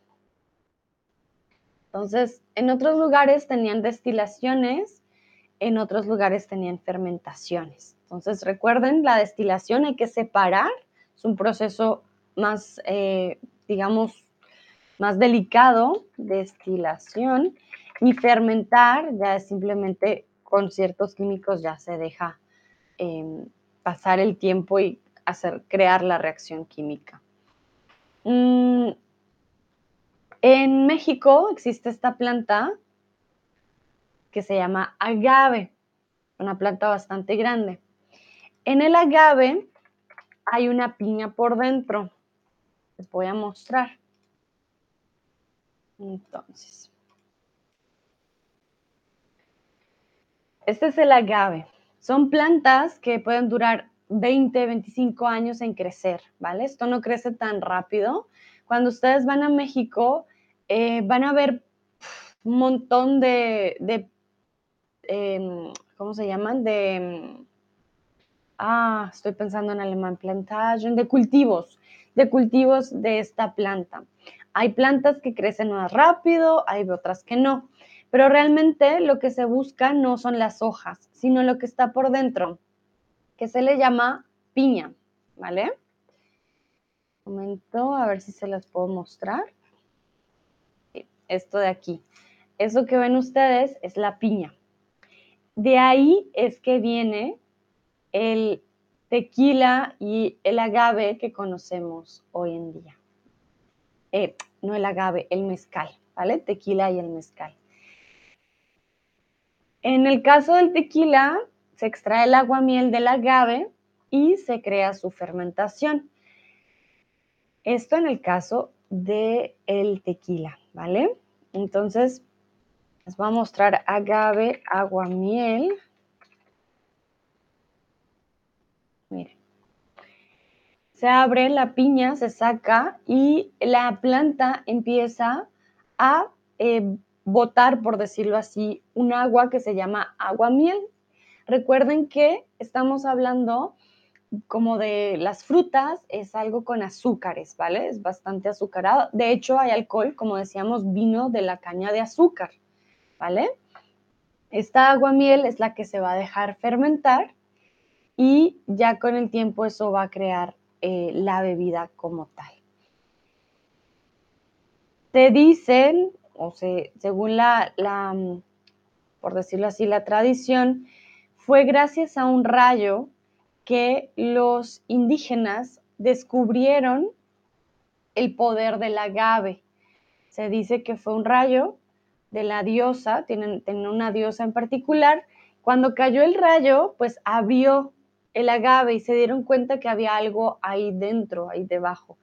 Entonces, en otros lugares tenían destilaciones en otros lugares tenían fermentaciones. Entonces, recuerden, la destilación hay que separar, es un proceso más, eh, digamos, más delicado, destilación, y fermentar ya es simplemente con ciertos químicos ya se deja em, pasar el tiempo y hacer, crear la reacción química. Mm, en México existe esta planta que se llama agave, una planta bastante grande. En el agave hay una piña por dentro. Les voy a mostrar. Entonces, este es el agave. Son plantas que pueden durar 20, 25 años en crecer, ¿vale? Esto no crece tan rápido. Cuando ustedes van a México, eh, van a ver un montón de, Em, ¿cómo se llaman? De, em, ah, estoy pensando en alemán, plantation, de cultivos, de cultivos de esta planta. Hay plantas que crecen más rápido, hay otras que no, pero realmente lo que se busca no son las hojas, sino lo que está por dentro, que se le llama piña, ¿vale? Un momento, a ver si se las puedo mostrar. Esto de aquí. Eso que ven ustedes es la piña. De ahí es que viene el tequila y el agave que conocemos hoy en día. Eh, no el agave, el mezcal, ¿vale? Tequila y el mezcal. En el caso del tequila, se extrae el agua miel del agave y se crea su fermentación. Esto en el caso del el tequila, ¿vale? Entonces, les voy a mostrar agave, agua, miel. Miren. Se abre la piña, se saca y la planta empieza a eh, botar, por decirlo así, un agua que se llama agua miel. Recuerden que estamos hablando como de las frutas, es algo con azúcares, ¿vale? Es bastante azucarado. De hecho, hay alcohol, como decíamos, vino de la caña de azúcar. ¿vale? Esta agua miel es la que se va a dejar fermentar y ya con el tiempo eso va a crear eh, la bebida como tal. Te dicen, o se, según la, la, por decirlo así, la tradición, fue gracias a un rayo que los indígenas descubrieron el poder del agave. Se dice que fue un rayo de la diosa, tienen, una diosa en particular. Cuando cayó el rayo, pues abrió el agave y se dieron cuenta que había algo ahí dentro, ahí debajo.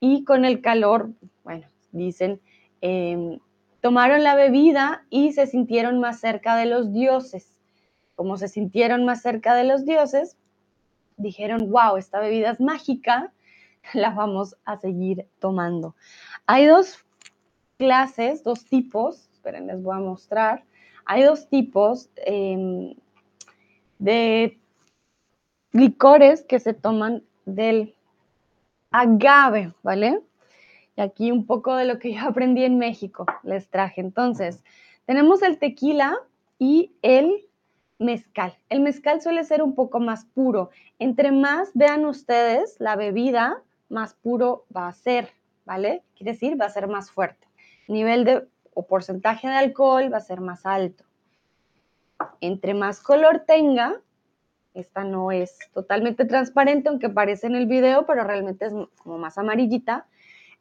Y con el calor, bueno, dicen, em, tomaron la bebida y se sintieron más cerca de los dioses. Como se sintieron más cerca de los dioses, dijeron, wow, esta bebida es mágica, la vamos a seguir tomando. Hay dos clases, dos tipos esperen, les voy a mostrar. Hay dos tipos em, de licores que se toman del agave, ¿vale? Aquí un poco de lo que yo aprendí en México les traje. Entonces, tenemos el tequila y el mezcal. El mezcal suele ser un poco más puro. Entre más vean ustedes la bebida, más puro va a ser, ¿vale? Quiere decir, va a ser más fuerte. Nivel de o porcentaje de alcohol va a ser más alto. Entre más color tenga, esta no es totalmente transparente, aunque parece en el video, pero realmente es como más amarillita.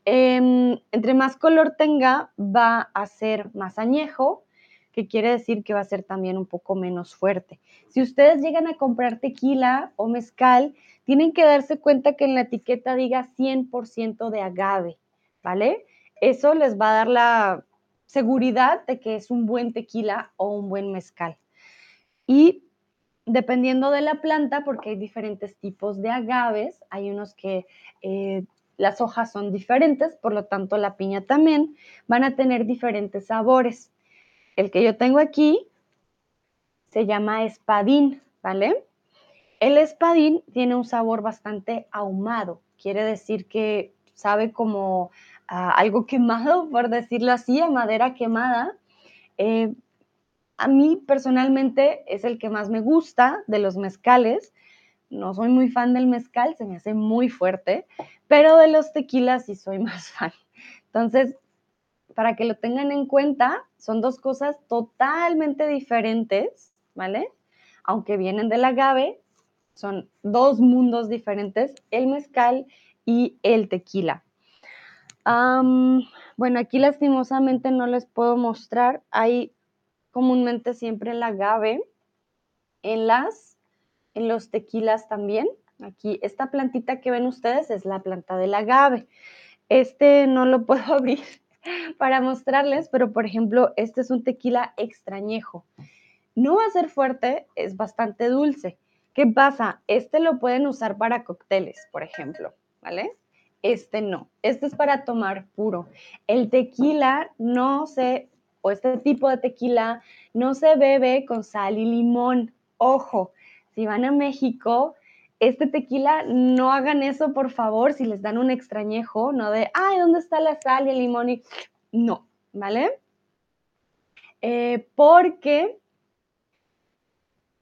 Em, entre más color tenga, va a ser más añejo, que quiere decir que va a ser también un poco menos fuerte. Si ustedes llegan a comprar tequila o mezcal, tienen que darse cuenta que en la etiqueta diga 100% de agave, ¿vale? Eso les va a dar la seguridad de que es un buen tequila o un buen mezcal. Y dependiendo de la planta, porque hay diferentes tipos de agaves, hay unos que eh, las hojas son diferentes, por lo tanto la piña también, van a tener diferentes sabores. El que yo tengo aquí se llama espadín, ¿vale? El espadín tiene un sabor bastante ahumado, quiere decir que sabe como algo quemado, por decirlo así, a madera quemada. Eh, a mí personalmente es el que más me gusta de los mezcales. No soy muy fan del mezcal, se me hace muy fuerte, pero de los tequilas sí soy más fan. Entonces, para que lo tengan en cuenta, son dos cosas totalmente diferentes, ¿vale? Aunque vienen del agave, son dos mundos diferentes, el mezcal y el tequila. bueno, aquí lastimosamente no les puedo mostrar. Hay comúnmente siempre el agave en las, los tequilas también. Aquí, esta plantita que ven ustedes es la planta del agave. Este no lo puedo abrir para mostrarles, pero por ejemplo, este es un tequila extrañejo. No va a ser fuerte, es bastante dulce. ¿Qué pasa? Este lo pueden usar para cócteles, por ejemplo, ¿vale? Este no, este es para tomar puro. El tequila no se, o este tipo de tequila no se bebe con sal y limón. Ojo, si van a México, este tequila, no hagan eso, por favor, si les dan un extrañejo, no de, ay, ¿dónde está la sal y el limón? No, ¿vale? Eh, porque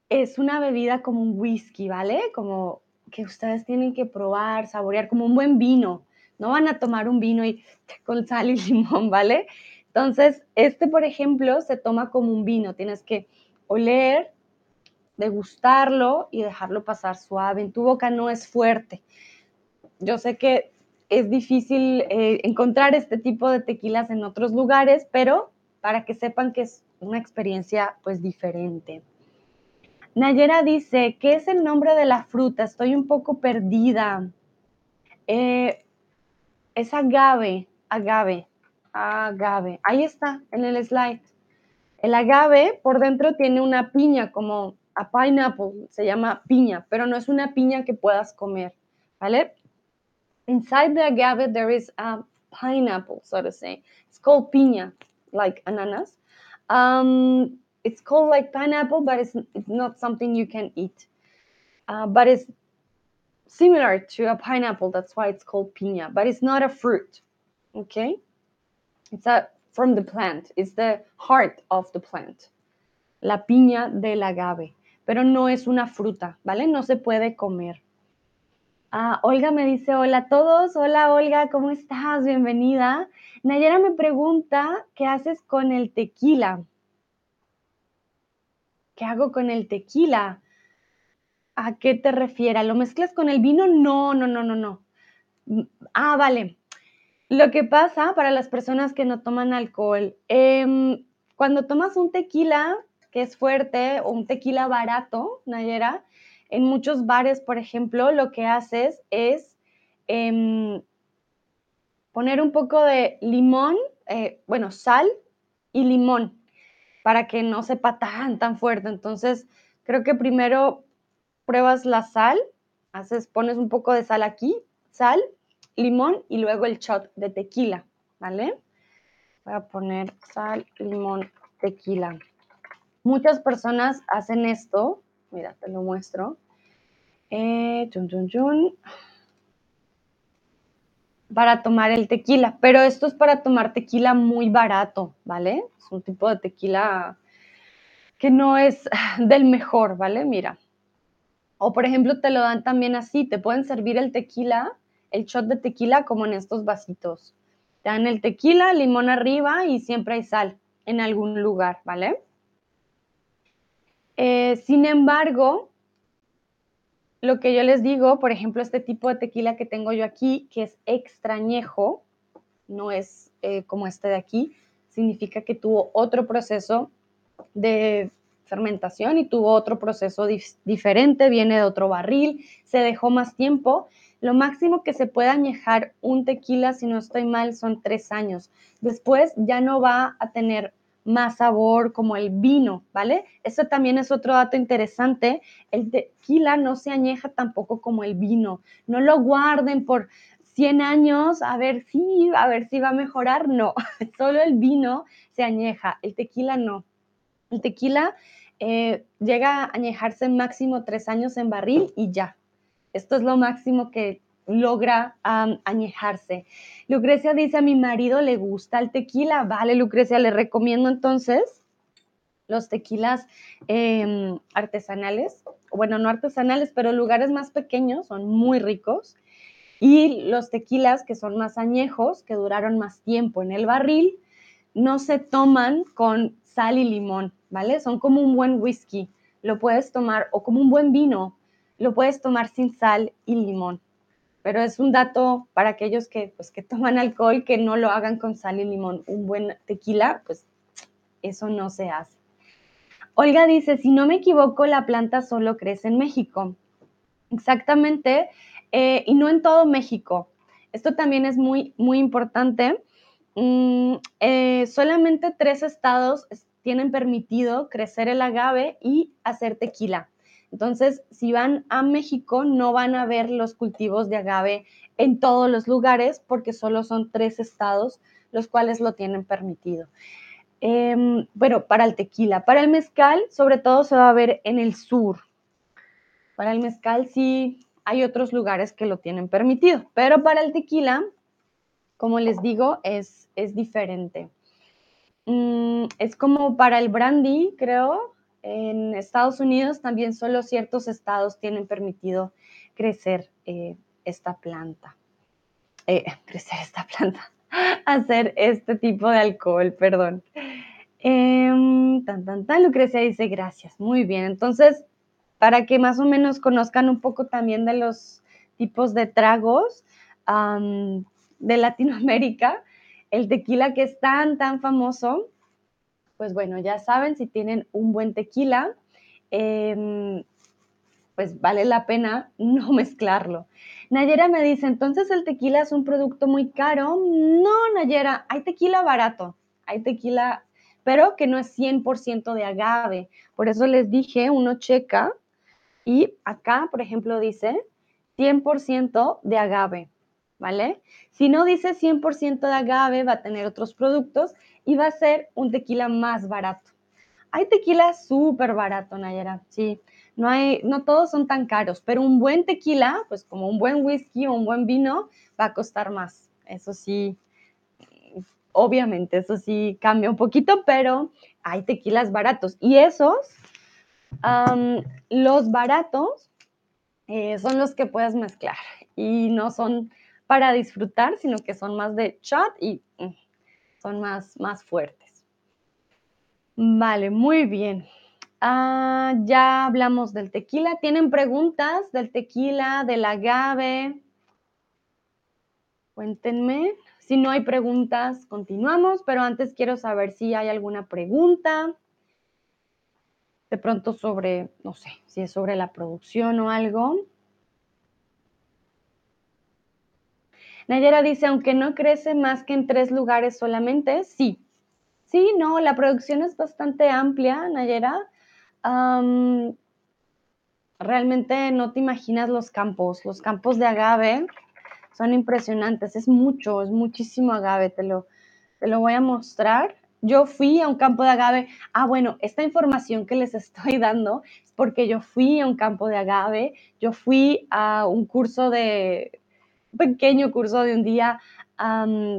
es una bebida como un whisky, ¿vale? Como que ustedes tienen que probar, saborear, como un buen vino. No van a tomar un vino y con sal y limón, ¿vale? Entonces, este, por ejemplo, se toma como un vino. Tienes que oler, degustarlo y dejarlo pasar suave. En tu boca no es fuerte. Yo sé que es difícil eh, encontrar este tipo de tequilas en otros lugares, pero para que sepan que es una experiencia pues diferente. Nayera dice, ¿qué es el nombre de la fruta? Estoy un poco perdida. Eh, es agave, agave, agave. Ahí está, en el slide. El agave por dentro tiene una piña como a pineapple, se llama piña, pero no es una piña que puedas comer, ¿vale? Inside the agave there is a pineapple, so to say. It's called piña, like ananas. Um, it's called like pineapple, but it's, it's not something you can eat. Uh, but it's similar to a pineapple, that's why it's called piña, but it's not a fruit, okay? It's a, from the plant, it's the heart of the plant. La piña del agave. Pero no es una fruta, ¿vale? No se puede comer. Ah, Olga me dice, hola a todos, hola Olga, ¿cómo estás? Bienvenida. Nayera me pregunta, ¿qué haces con el tequila? ¿Qué hago con el tequila? ¿A qué te refieres? ¿Lo mezclas con el vino? No, no, no, no, no. Ah, vale. Lo que pasa para las personas que no toman alcohol, em, cuando tomas un tequila, es fuerte o un tequila barato, Nayera, en muchos bares, por ejemplo, lo que haces es em, poner un poco de limón, eh, bueno, sal y limón para que no sepa tan, tan fuerte. Entonces, creo que primero pruebas la sal, haces, pones un poco de sal aquí, sal, limón y luego el shot de tequila, ¿vale? Voy a poner sal, limón, tequila. Muchas personas hacen esto. Mira, te lo muestro. Eh, para tomar el tequila, pero esto es para tomar tequila muy barato, ¿vale? Es un tipo de tequila que no es del mejor, ¿vale? Mira. O por ejemplo, te lo dan también así, te pueden servir el tequila, el shot de tequila como en estos vasitos. Te dan el tequila, limón arriba y siempre hay sal en algún lugar, ¿vale? Eh, sin embargo, lo que yo les digo, por ejemplo, este tipo de tequila que tengo yo aquí, que es extrañejo, no es eh, como este de aquí, significa que tuvo otro proceso de fermentación y tuvo otro proceso diferente, viene de otro barril, se dejó más tiempo. Lo máximo que se puede añejar un tequila, si no estoy mal, son tres años. Después ya no va a tener más sabor como el vino, ¿vale? Eso también es otro dato interesante. El tequila no se añeja tampoco como el vino. No lo guarden por 100 años a ver si, a ver si va a mejorar. No, solo el vino se añeja, el tequila no. El tequila eh, llega a añejarse máximo tres años en barril y ya. Esto es lo máximo que logra añejarse. Lucrecia dice, a mi marido le gusta el tequila. Vale, Lucrecia, le recomiendo entonces los tequilas em, artesanales, bueno, no artesanales, pero lugares más pequeños, son muy ricos. Y los tequilas que son más añejos, que duraron más tiempo en el barril, no se toman con sal y limón, ¿vale? Son como un buen whisky, lo puedes tomar, o como un buen vino, lo puedes tomar sin sal y limón. Pero es un dato para aquellos que, pues, que toman alcohol, que no lo hagan con sal y limón. Un buen tequila, pues eso no se hace. Olga dice, si no me equivoco, la planta solo crece en México. Exactamente, eh, y no en todo México. Esto también es muy, muy importante. Mm, eh, solamente tres estados tienen permitido crecer el agave y hacer tequila. Entonces, si van a México, no van a ver los cultivos de agave en todos los lugares porque solo son tres estados los cuales lo tienen permitido. Em, bueno, para el tequila, para el mezcal, sobre todo se va a ver en el sur. Para el mezcal sí hay otros lugares que lo tienen permitido, pero para el tequila, como les digo, es, es diferente. Mm, es como para el brandy, creo, en Estados Unidos también solo ciertos estados tienen permitido crecer eh, esta planta. Eh, crecer esta planta. Hacer este tipo de alcohol, perdón. Em, tan, tan, tan. Lucrecia dice gracias. Muy bien. Entonces, para que más o menos conozcan un poco también de los tipos de tragos de Latinoamérica, el tequila que es tan, tan famoso pues bueno, ya saben, si tienen un buen tequila, em, pues vale la pena no mezclarlo. Nayera me dice, entonces el tequila es un producto muy caro. No, Nayera, hay tequila barato, hay tequila, pero que no es 100% de agave. Por eso les dije, uno checa y acá, por ejemplo, dice 100% de agave, ¿vale? Si no dice 100% de agave, va a tener otros productos y va a ser un tequila más barato. Hay tequila súper barato, Nayera, sí. No, hay, no todos son tan caros, pero un buen tequila, pues como un buen whisky o un buen vino, va a costar más. Eso sí, obviamente, eso sí cambia un poquito, pero hay tequilas baratos. Y esos, los baratos, eh, son los que puedes mezclar y no son para disfrutar, sino que son más de chat y mm, son más, más fuertes. Vale, muy bien. Ah, ya hablamos del tequila. ¿Tienen preguntas del tequila, del agave? Cuéntenme. Si no hay preguntas, continuamos, pero antes quiero saber si hay alguna pregunta. De pronto sobre, no sé, si es sobre la producción o algo. Nayera dice, aunque no crece más que en tres lugares solamente, sí. Sí, no, la producción es bastante amplia, Nayera. realmente no te imaginas los campos. Los campos de agave son impresionantes. Es mucho, es muchísimo agave. Te lo, te lo voy a mostrar. Yo fui a un campo de agave. Ah, bueno, esta información que les estoy dando es porque yo fui a un campo de agave. Yo fui a un curso de pequeño curso de un día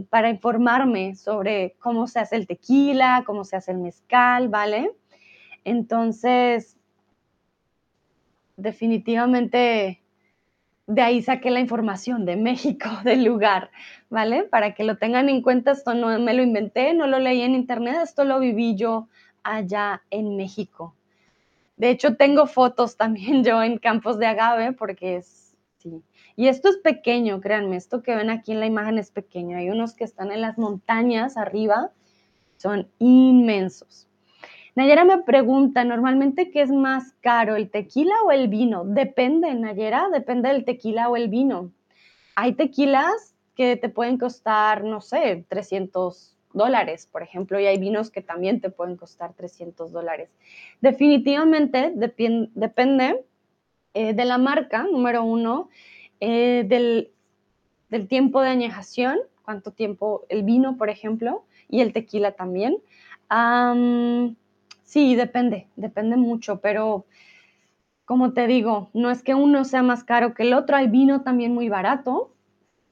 para informarme sobre cómo se hace el tequila, cómo se hace el mezcal, ¿vale? Entonces, definitivamente de ahí saqué la información de México, del lugar, ¿vale? Para que lo tengan en cuenta, esto no me lo inventé, no lo leí en internet, esto lo viví yo allá en México. De hecho, tengo fotos también yo en campos de agave porque es, sí. Y esto es pequeño, créanme, esto que ven aquí en la imagen es pequeño. Hay unos que están en las montañas arriba, son inmensos. Nayera me pregunta, normalmente, ¿qué es más caro, el tequila o el vino? Depende, Nayera, depende del tequila o el vino. Hay tequilas que te pueden costar, no sé, 300 dólares, por ejemplo, y hay vinos que también te pueden costar 300 dólares. Definitivamente depende eh, de la marca, número uno, eh, del, tiempo de añejación, cuánto tiempo el vino, por ejemplo, y el tequila también. Sí, depende, depende mucho, pero como te digo, no es que uno sea más caro que el otro, hay vino también muy barato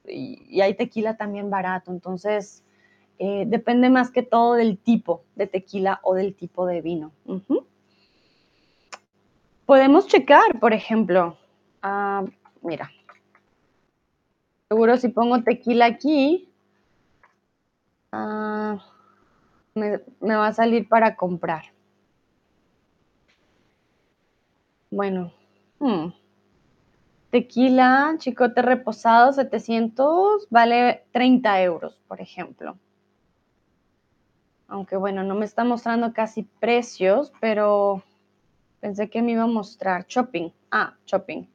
y, hay tequila también barato, entonces eh, depende más que todo del tipo de tequila o del tipo de vino. Podemos checar, por ejemplo, ah, mira, seguro si pongo tequila aquí, ah, me va a salir para comprar. Bueno, hmm. tequila, chicote reposado, 700, vale 30 euros, por ejemplo. Aunque bueno, no me está mostrando casi precios, pero pensé que me iba a mostrar shopping. Ah, shopping.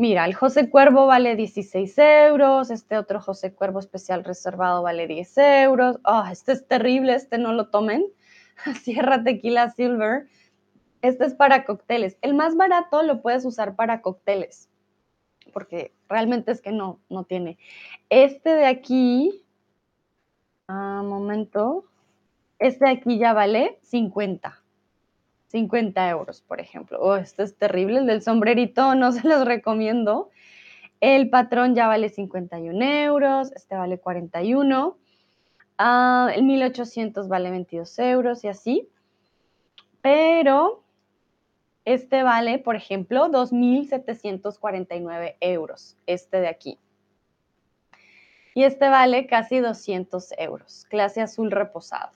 Mira, el José Cuervo vale 16 euros, este otro José Cuervo especial reservado vale 10 euros. Oh, este es terrible, este no lo tomen. Sierra Tequila Silver este es para cócteles. El más barato lo puedes usar para cócteles, porque realmente es que no, no tiene. Este de aquí, a momento, este de aquí ya vale 50. 50 euros, por ejemplo. Oh, este es terrible, el del sombrerito no se los recomiendo. El patrón ya vale 51 euros, este vale 41. Ah, el 1800 vale 22 euros y así. Pero este vale, por ejemplo, 2.749 euros, este de aquí. Y este vale casi 200 euros, clase azul reposado.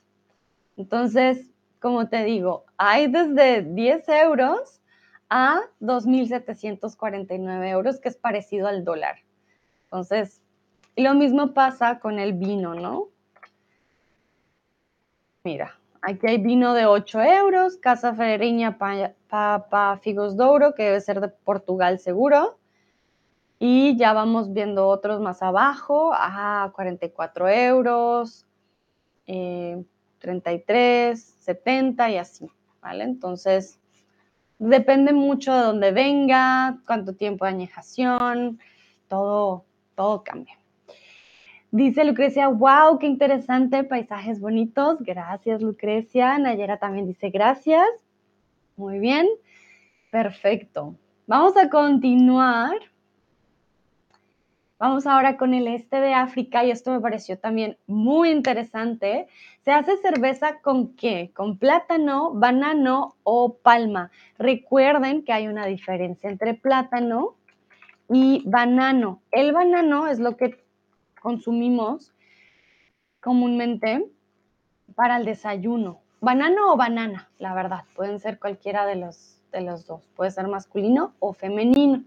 Entonces, como te digo, hay desde 10 euros a 2.749 euros, que es parecido al dólar. Entonces, lo mismo pasa con el vino, ¿no? Mira, Aquí hay vino de 8 euros, Casa Ferreña Papa Figos Douro, que debe ser de Portugal seguro. Y ya vamos viendo otros más abajo, a 44 euros, 33, eh, 70 y así, ¿vale? Entonces, depende mucho de dónde venga, cuánto tiempo de añejación, todo, todo cambia. Dice Lucrecia, wow, qué interesante, paisajes bonitos. Gracias, Lucrecia. Nayera también dice gracias. Muy bien, perfecto. Vamos a continuar. Vamos ahora con el este de África y esto me pareció también muy interesante. Se hace cerveza con qué? Con plátano, banano o palma. Recuerden que hay una diferencia entre plátano y banano. El banano es lo que consumimos comúnmente para el desayuno. Banano o banana, la verdad, pueden ser cualquiera de los, de los dos, puede ser masculino o femenino.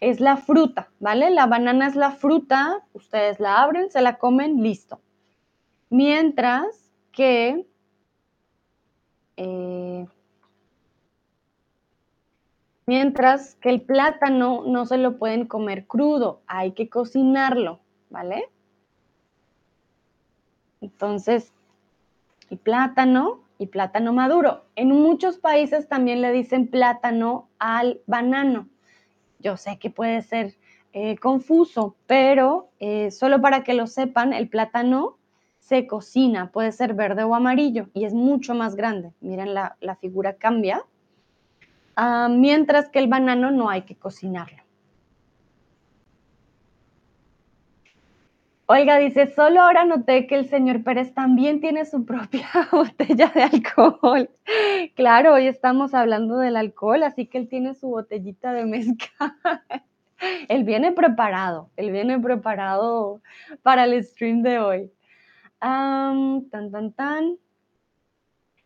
Es la fruta, ¿vale? La banana es la fruta, ustedes la abren, se la comen, listo. Mientras que eh, mientras que el plátano no se lo pueden comer crudo, hay que cocinarlo. ¿vale? Entonces, y plátano y plátano maduro. En muchos países también le dicen plátano al banano. Yo sé que puede ser eh, confuso, pero eh, solo para que lo sepan, el plátano se cocina, puede ser verde o amarillo y es mucho más grande. Miren, la, figura cambia. Ah, mientras que el banano no hay que cocinarlo. Olga dice, solo ahora noté que el señor Pérez también tiene su propia botella de alcohol. Claro, hoy estamos hablando del alcohol, así que él tiene su botellita de mezcal. Él viene preparado, él viene preparado para el stream de hoy. tan, tan, tan.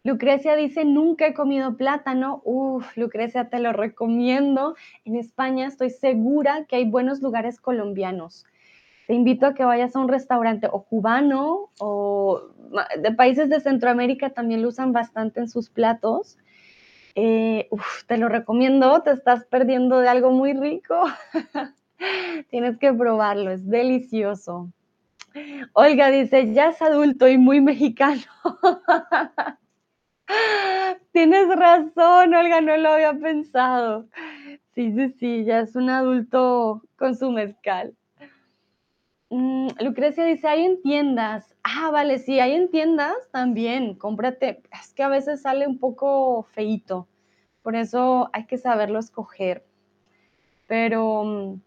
Lucrecia dice, nunca he comido plátano. Uf, Lucrecia, te lo recomiendo. En España estoy segura que hay buenos lugares colombianos. Te invito a que vayas a un restaurante o cubano o de países de Centroamérica también lo usan bastante en sus platos. Eh, te lo recomiendo, te estás perdiendo de algo muy rico. Tienes que probarlo, es delicioso. Olga dice, ya es adulto y muy mexicano. Tienes razón, Olga, no lo había pensado. Sí, sí, sí, ya es un adulto con su mezcal. Mm, Lucrecia dice, hay en tiendas. Ah, vale, sí, hay en tiendas también. Cómprate. Es que a veces sale un poco feito. Por eso hay que saberlo escoger. Pero mm,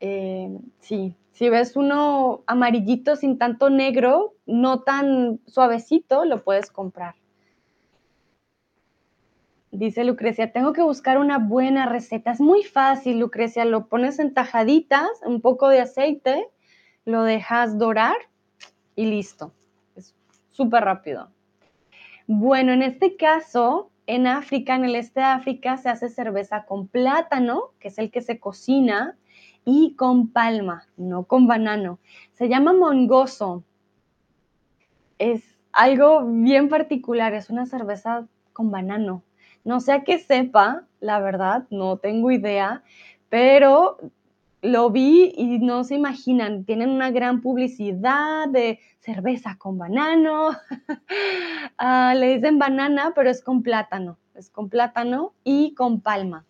eh, sí, si ves uno amarillito sin tanto negro, no tan suavecito, lo puedes comprar. Dice Lucrecia, tengo que buscar una buena receta. Es muy fácil, Lucrecia. Lo pones en tajaditas, un poco de aceite, lo dejas dorar y listo. Es súper rápido. Bueno, en este caso, en África, en el este de África, se hace cerveza con plátano, que es el que se cocina, y con palma, no con banano. Se llama mongoso. Es algo bien particular, es una cerveza con banano. No sé a qué sepa, la verdad, no tengo idea, pero lo vi y no se imaginan, tienen una gran publicidad de cerveza con banano, ah, le dicen banana, pero es con plátano, es con plátano y con palma.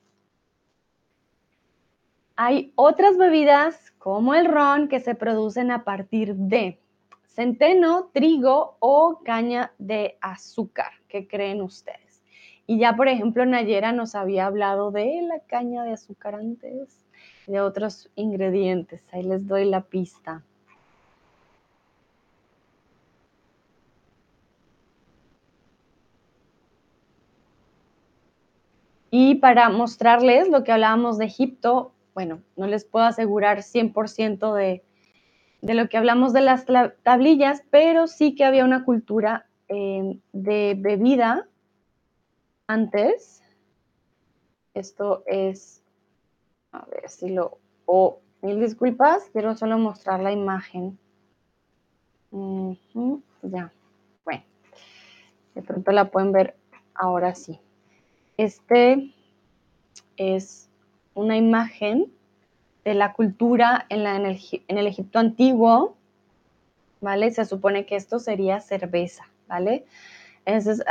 Hay otras bebidas como el ron que se producen a partir de centeno, trigo o caña de azúcar. ¿Qué creen ustedes? Y ya, por ejemplo, Nayera nos había hablado de la caña de azúcar antes, de otros ingredientes. Ahí les doy la pista. Y para mostrarles lo que hablábamos de Egipto, bueno, no les puedo asegurar 100% de, de, lo que hablamos de las tablillas, pero sí que había una cultura eh, de bebida antes. Esto es, a ver si lo, o mil disculpas, quiero solo mostrar la imagen. ya, bueno, de pronto la pueden ver ahora sí. Este es una imagen de la cultura en, la, en, el, Egipto antiguo, ¿vale? Se supone que esto sería cerveza, ¿vale? Entonces,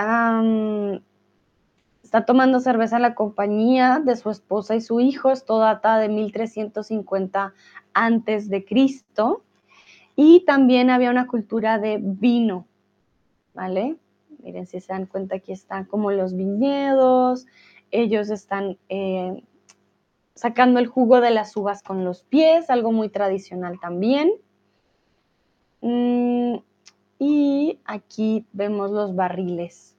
Está tomando cerveza en la compañía de su esposa y su hijo. Esto data de 1350 antes de Cristo. Y también había una cultura de vino, ¿vale? Miren, si se dan cuenta, aquí están como los viñedos. Ellos están eh, sacando el jugo de las uvas con los pies, algo muy tradicional también. Mm, y aquí vemos los barriles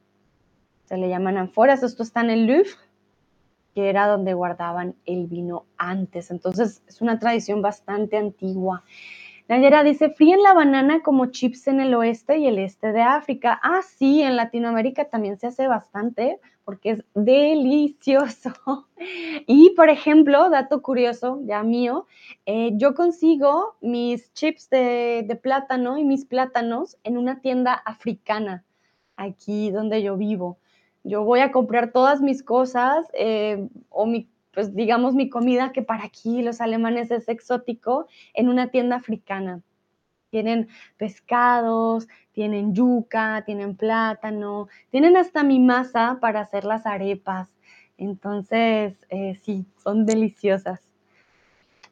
se le llaman ánforas. Esto está en el Louvre, que era donde guardaban el vino antes. Entonces es una tradición bastante antigua. Nayera dice, fríen la banana como chips en el oeste y el este de África. Ah, sí, en Latinoamérica también se hace bastante porque es delicioso. Y, por ejemplo, dato curioso, ya mío, eh, yo consigo mis chips de, de plátano y mis plátanos en una tienda africana, aquí donde yo vivo yo voy a comprar todas mis cosas eh, o mi, pues digamos mi comida que para aquí los alemanes es exótico en una tienda africana. Tienen pescados, tienen yuca, tienen plátano, tienen hasta mi masa para hacer las arepas. Entonces, eh, sí, son deliciosas.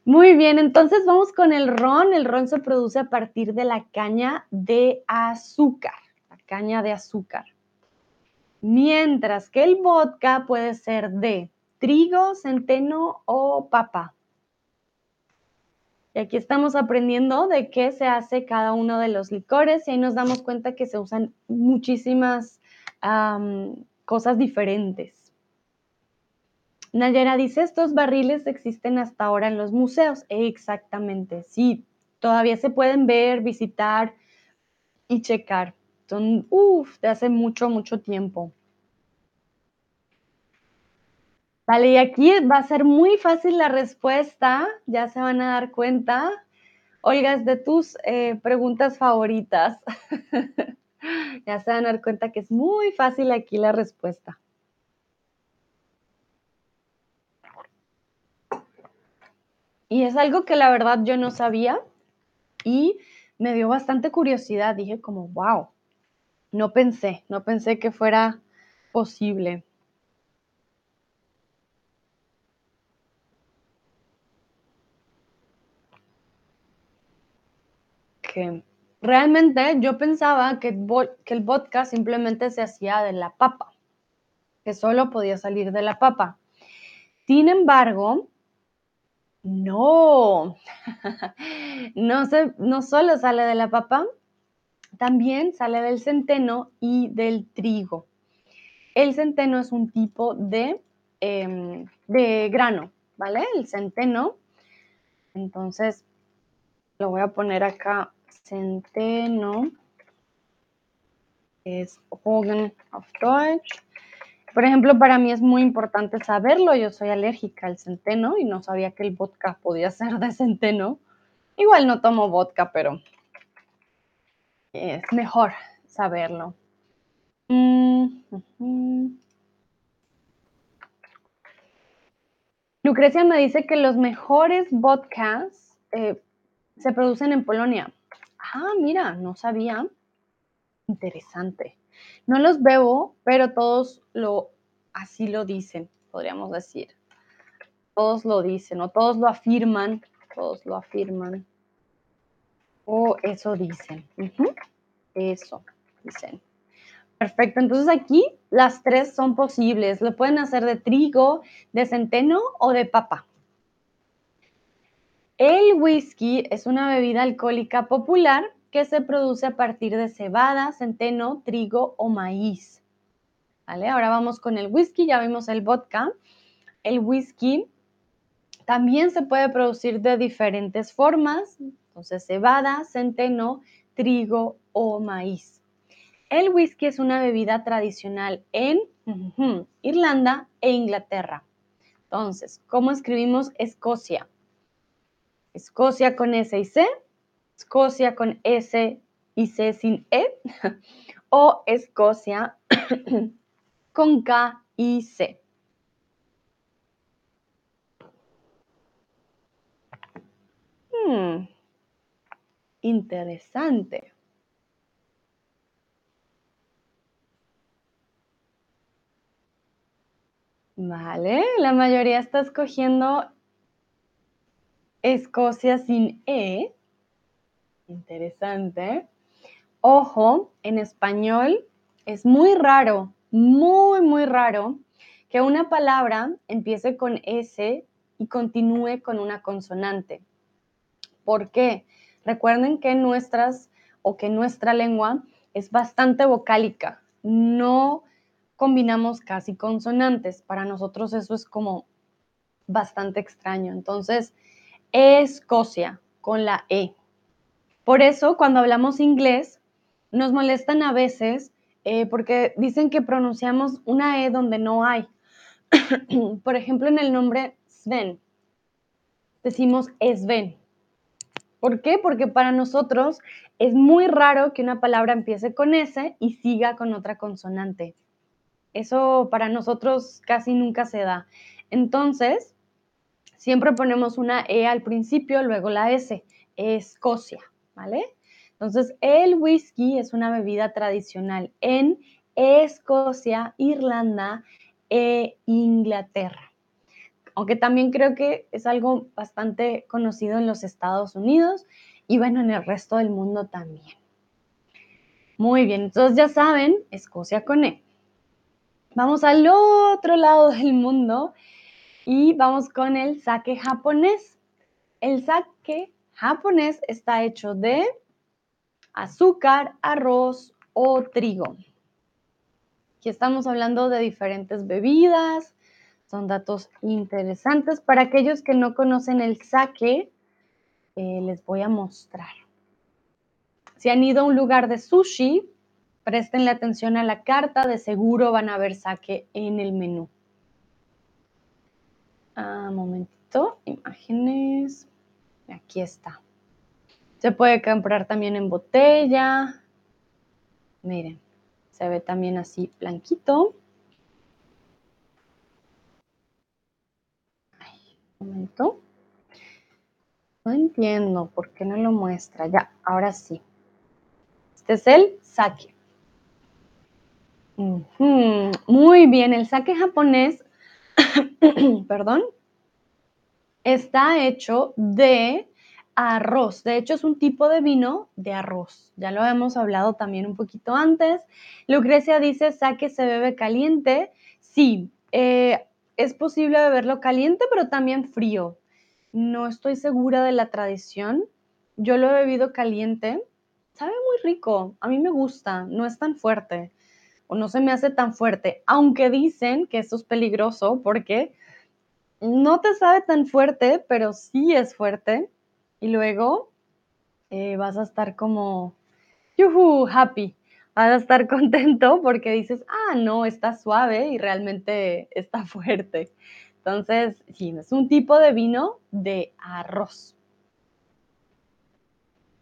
Muy bien, entonces vamos con el ron. El ron se produce a partir de la caña de azúcar, la caña de azúcar mientras que el vodka puede ser de trigo, centeno o papa. Y aquí estamos aprendiendo de qué se hace cada uno de los licores y ahí nos damos cuenta que se usan muchísimas cosas diferentes. Nayera dice, estos barriles existen hasta ahora en los museos. Exactamente, sí, todavía se pueden ver, visitar y checar. De hace mucho, mucho tiempo. Vale, y aquí va a ser muy fácil la respuesta, ya se van a dar cuenta. Olga, es de tus eh, preguntas favoritas. ya se van a dar cuenta que es muy fácil aquí la respuesta. Y es algo que la verdad yo no sabía y me dio bastante curiosidad. Dije como, wow, no pensé, no pensé que fuera posible. que realmente yo pensaba que, el vodka simplemente se hacía de la papa, que solo podía salir de la papa. Sin embargo, no, no, se, no solo sale de la papa, también sale del centeno y del trigo. El centeno es un tipo de, em, de grano, ¿vale? El centeno. Entonces, lo voy a poner acá Centeno es Hogan of Deutsch. Por ejemplo, para mí es muy importante saberlo. Yo soy alérgica al centeno y no sabía que el vodka podía ser de centeno. Igual no tomo vodka, pero es mejor saberlo. Mm, Lucrecia me dice que los mejores vodkas eh, se producen en Polonia. Ah, mira, no sabía. Interesante. No los bebo, pero todos lo así lo dicen, podríamos decir. Todos lo dicen o todos lo afirman, todos lo afirman. O eso dicen. Eso dicen. Perfecto, entonces aquí las tres son posibles. Lo pueden hacer de trigo, de centeno o de papa. El whisky es una bebida alcohólica popular que se produce a partir de cebada, centeno, trigo o maíz. ¿Vale? Ahora vamos con el whisky, ya vimos el vodka. El whisky también se puede producir de diferentes formas, entonces cebada, centeno, trigo o maíz. El whisky es una bebida tradicional en Irlanda e Inglaterra. Entonces, ¿cómo escribimos Escocia? Escocia con S y C, Escocia con S y C sin E, o Escocia con K y C. Hmm, interesante. Vale, la mayoría está escogiendo Escocia sin E. Interesante. Ojo, en español es muy raro, muy, muy raro que una palabra empiece con S y continúe con una consonante. ¿Por qué? Recuerden que nuestras o que nuestra lengua es bastante vocálica. No combinamos casi consonantes. Para nosotros eso es como bastante extraño. Entonces, Escocia, con la E. Por eso, cuando hablamos inglés, nos molestan a veces eh, porque dicen que pronunciamos una E donde no hay. Por ejemplo, en el nombre Sven, decimos Sven. ¿Por qué? Porque para nosotros es muy raro que una palabra empiece con S y siga con otra consonante. Eso para nosotros casi nunca se da. Entonces, Siempre ponemos una E al principio, luego la S, Escocia, ¿vale? Entonces, el whisky es una bebida tradicional en Escocia, Irlanda e Inglaterra. Aunque también creo que es algo bastante conocido en los Estados Unidos y bueno, en el resto del mundo también. Muy bien, entonces ya saben, Escocia con E. Vamos al otro lado del mundo y vamos con el sake japonés. El sake japonés está hecho de azúcar, arroz o trigo. Aquí estamos hablando de diferentes bebidas, son datos interesantes. Para aquellos que no conocen el sake, eh, les voy a mostrar. Si han ido a un lugar de sushi, prestenle atención a la carta, de seguro van a ver sake en el menú. Ah, momentito, imágenes. Aquí está. Se puede comprar también en botella. Miren, se ve también así blanquito. Momento. No entiendo por qué no lo muestra. Ya, ahora sí. Este es el sake. Muy bien, el sake japonés, perdón, está hecho de arroz. De hecho, es un tipo de vino de arroz. Ya lo hemos hablado también un poquito antes. Lucrecia dice, sake se bebe caliente. Sí, eh, es posible beberlo caliente, pero también frío. No estoy segura de la tradición. Yo lo he bebido caliente. Sabe muy rico. A mí me gusta. No es tan fuerte. O no se me hace tan fuerte. Aunque dicen que esto es peligroso porque no te sabe tan fuerte, pero sí es fuerte. Y luego eh, vas a estar como, yuhu, happy vas a estar contento porque dices, ah, no, está suave y realmente está fuerte. Entonces, sí, es un tipo de vino de arroz.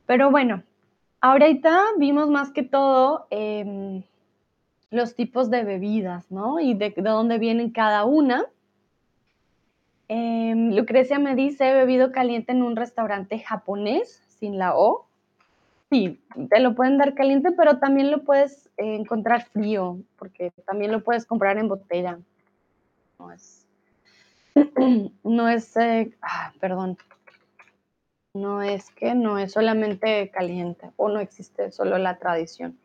Pero bueno, ahorita vimos más que todo em, los tipos de bebidas, ¿no? Y de, dónde vienen cada una. Em, Lucrecia me dice, he bebido caliente en un restaurante japonés, sin la O. Sí, te lo pueden dar caliente, pero también lo puedes eh, encontrar frío, porque también lo puedes comprar en botella. No es, no es, eh, ah, perdón, no es que no es solamente caliente o no existe solo la tradición.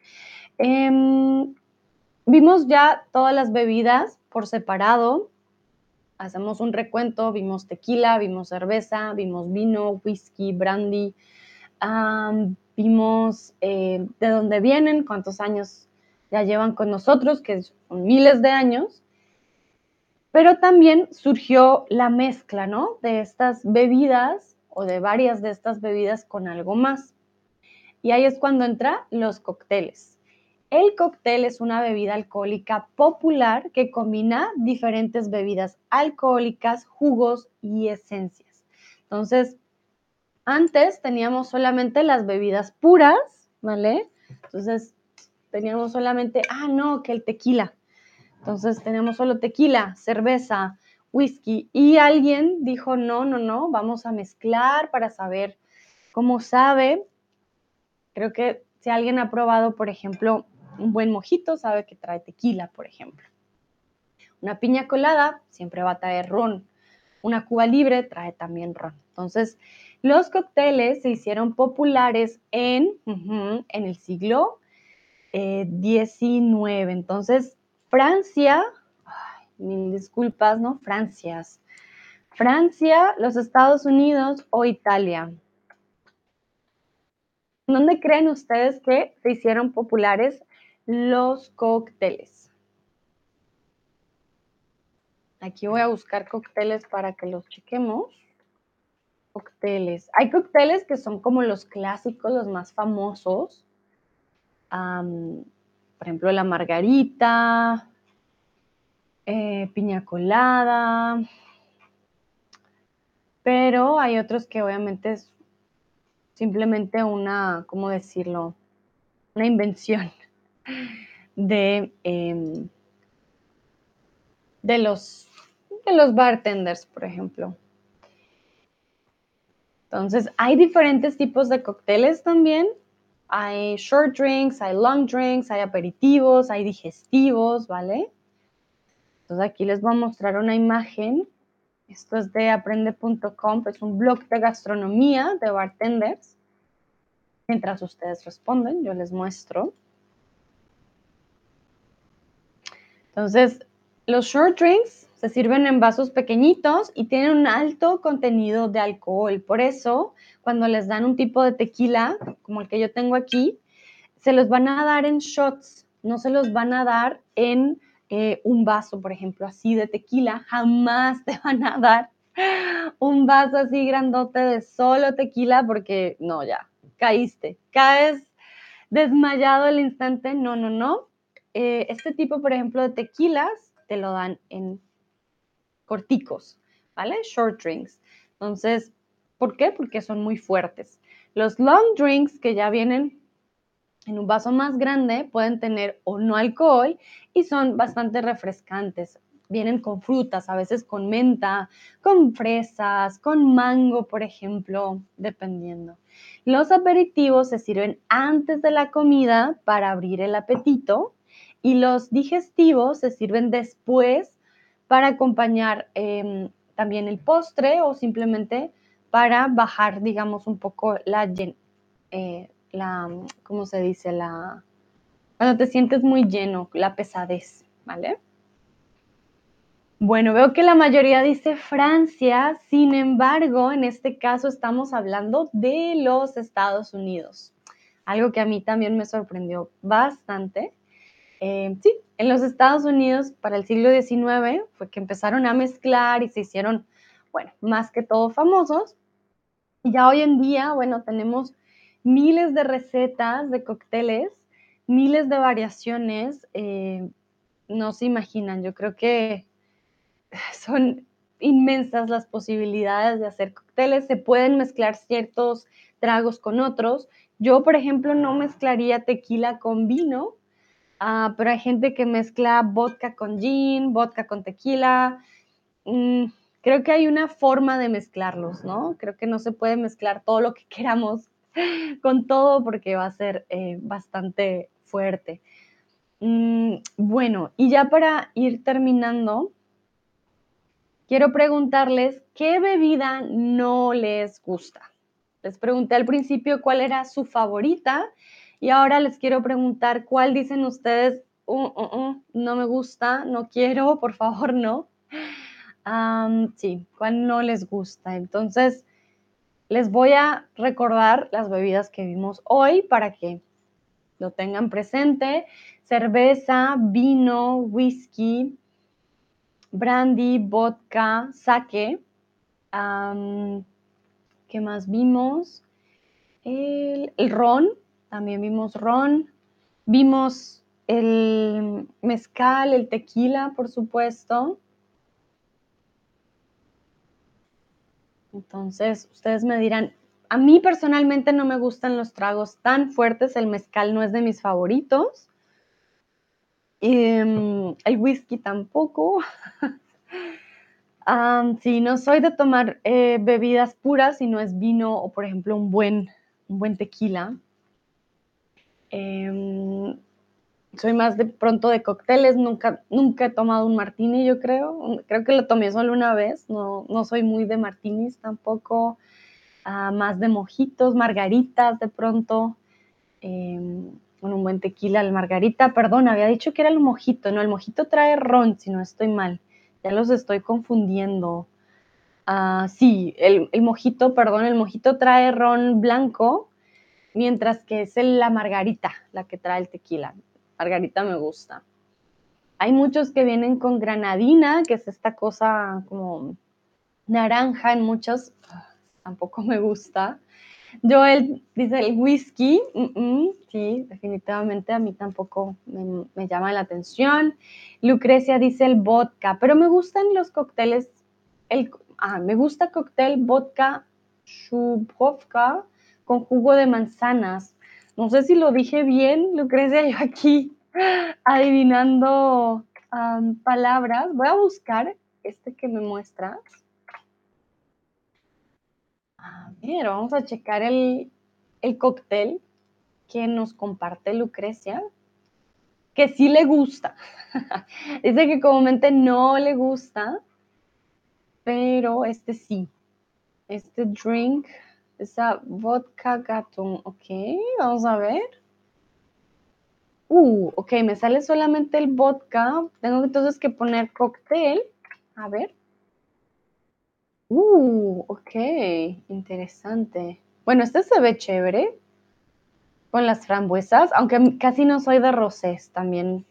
Em, vimos ya todas las bebidas por separado. Hacemos un recuento, vimos tequila, vimos cerveza, vimos vino, whisky, brandy, vimos eh, de dónde vienen, cuántos años ya llevan con nosotros, que son miles de años, pero también surgió la mezcla, ¿no? De estas bebidas o de varias de estas bebidas con algo más. Y ahí es cuando entran los cócteles. El cóctel es una bebida alcohólica popular que combina diferentes bebidas alcohólicas, jugos y esencias. Entonces, antes teníamos solamente las bebidas puras, ¿vale? Entonces teníamos solamente, ah, no, que el tequila. Entonces teníamos solo tequila, cerveza, whisky. Y alguien dijo, no, no, no, vamos a mezclar para saber cómo sabe. Creo que si alguien ha probado, por ejemplo, un buen mojito, sabe que trae tequila, por ejemplo. Una piña colada siempre va a traer ron. Una cuba libre trae también ron. Entonces, los cócteles se hicieron populares en, en el siglo XIX. Eh, Entonces, Francia, mil disculpas, ¿no? Francias. Francia, los Estados Unidos o Italia. ¿Dónde creen ustedes que se hicieron populares los cócteles? Aquí voy a buscar cócteles para que los chequemos. Cócteles. Hay cócteles que son como los clásicos, los más famosos. por ejemplo, la margarita, eh, piña colada. Pero hay otros que obviamente es simplemente una, ¿cómo decirlo? Una invención de, em, de, los, de los bartenders, por ejemplo. Entonces, hay diferentes tipos de cócteles también. Hay short drinks, hay long drinks, hay aperitivos, hay digestivos, ¿vale? Entonces, aquí les voy a mostrar una imagen. Esto es de aprende.com, es un blog de gastronomía de bartenders. Mientras ustedes responden, yo les muestro. Entonces, los short drinks se sirven en vasos pequeñitos y tienen un alto contenido de alcohol. Por eso, cuando les dan un tipo de tequila, como el que yo tengo aquí, se los van a dar en shots, no se los van a dar en eh, un vaso, por ejemplo, así de tequila. Jamás te van a dar un vaso así grandote de solo tequila porque no, ya, caíste, caes desmayado al instante. No, no, no. Eh, este tipo, por ejemplo, de tequilas te lo dan en corticos, ¿vale? Short drinks. Entonces, ¿por qué? Porque son muy fuertes. Los long drinks que ya vienen en un vaso más grande pueden tener o no alcohol y son bastante refrescantes. Vienen con frutas, a veces con menta, con fresas, con mango, por ejemplo, dependiendo. Los aperitivos se sirven antes de la comida para abrir el apetito y los digestivos se sirven después para acompañar em, también el postre o simplemente para bajar, digamos, un poco la, eh, la, ¿cómo se dice? La, cuando te sientes muy lleno, la pesadez, ¿vale? Bueno, veo que la mayoría dice Francia, sin embargo, en este caso estamos hablando de los Estados Unidos, algo que a mí también me sorprendió bastante. Eh, sí, en los Estados Unidos para el siglo XIX fue que empezaron a mezclar y se hicieron, bueno, más que todo famosos. Y ya hoy en día, bueno, tenemos miles de recetas de cócteles, miles de variaciones. Eh, no se imaginan, yo creo que son inmensas las posibilidades de hacer cócteles. Se pueden mezclar ciertos tragos con otros. Yo, por ejemplo, no mezclaría tequila con vino Ah, pero hay gente que mezcla vodka con gin, vodka con tequila. Mm, creo que hay una forma de mezclarlos, ¿no? Creo que no se puede mezclar todo lo que queramos con todo porque va a ser eh, bastante fuerte. Mm, bueno, y ya para ir terminando, quiero preguntarles qué bebida no les gusta. Les pregunté al principio cuál era su favorita y ahora les quiero preguntar, ¿cuál dicen ustedes? Uh, uh, uh, no me gusta, no quiero, por favor, no. sí, ¿cuál no les gusta? Entonces, les voy a recordar las bebidas que vimos hoy para que lo tengan presente. Cerveza, vino, whisky, brandy, vodka, sake. ¿Qué más vimos? El, el ron, también vimos ron, vimos el mezcal, el tequila, por supuesto. Entonces, ustedes me dirán, a mí personalmente no me gustan los tragos tan fuertes, el mezcal no es de mis favoritos. Em, el whisky tampoco. sí, no soy de tomar eh, bebidas puras, si no es vino o, por ejemplo, un buen, un buen tequila. Em, soy más de pronto de cócteles, nunca, nunca he tomado un martini, yo creo. Creo que lo tomé solo una vez, no, no soy muy de martinis tampoco. Ah, más de mojitos, margaritas de pronto. Em, con un buen tequila, el margarita, perdón, había dicho que era el mojito, no, el mojito trae ron, si no estoy mal. Ya los estoy confundiendo. Ah, sí, el mojito, perdón, el mojito trae ron blanco mientras que es la margarita la que trae el tequila. Margarita me gusta. Hay muchos que vienen con granadina, que es esta cosa como naranja en muchos, tampoco me gusta. Joel dice el whisky, sí, definitivamente a mí tampoco me, llama la atención. Lucrecia dice el vodka, pero me gustan los cócteles, el, ah, me gusta cóctel vodka Shubovka, con jugo de manzanas. No sé si lo dije bien, Lucrecia, yo aquí adivinando palabras. Voy a buscar este que me muestras. A ver, vamos a checar el, el cóctel que nos comparte Lucrecia, que sí le gusta. Dice que comúnmente no le gusta, pero este sí. Este drink esa vodka gatun, ok, vamos a ver. Uh, ok, me sale solamente el vodka. Tengo entonces que poner cóctel A ver. Uh, ok, interesante. Bueno, este se ve chévere con las frambuesas, aunque casi no soy de rosés también.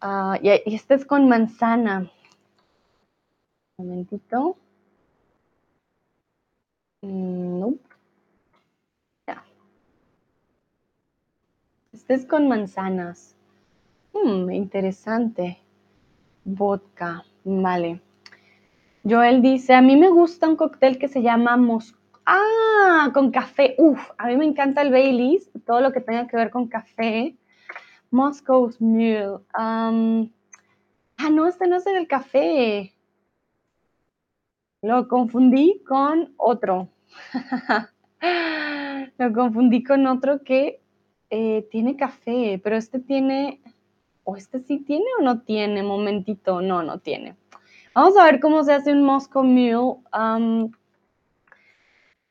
Ah, y, este es con manzana. Un momentito. Mm, no. Ya. Este es con manzanas. Hmm, interesante. Vodka. Vale. Joel dice, a mí me gusta un cóctel que se llama Mos Ah, con café. Uf, a mí me encanta el Baileys, todo lo que tenga que ver con café. Moscow's Mule. ah, no, este no es el café. Lo confundí con otro. lo confundí con otro que eh, tiene café, pero este tiene, o este sí tiene o no tiene, momentito, no, no tiene. Vamos a ver cómo se hace un Moscow Mule.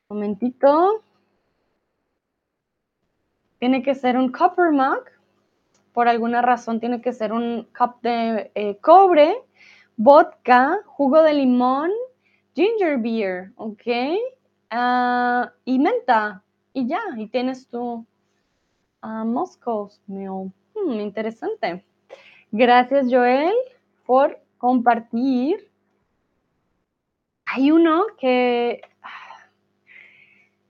momentito. Tiene que ser un copper mug. Por alguna razón tiene que ser un cup de eh, cobre, vodka, jugo de limón, ginger beer, ¿ok? Ah, y menta. Y ya, y tienes tu uh, Moscow's Mule. Hmm, interesante. Gracias, Joel, por compartir. Hay uno que...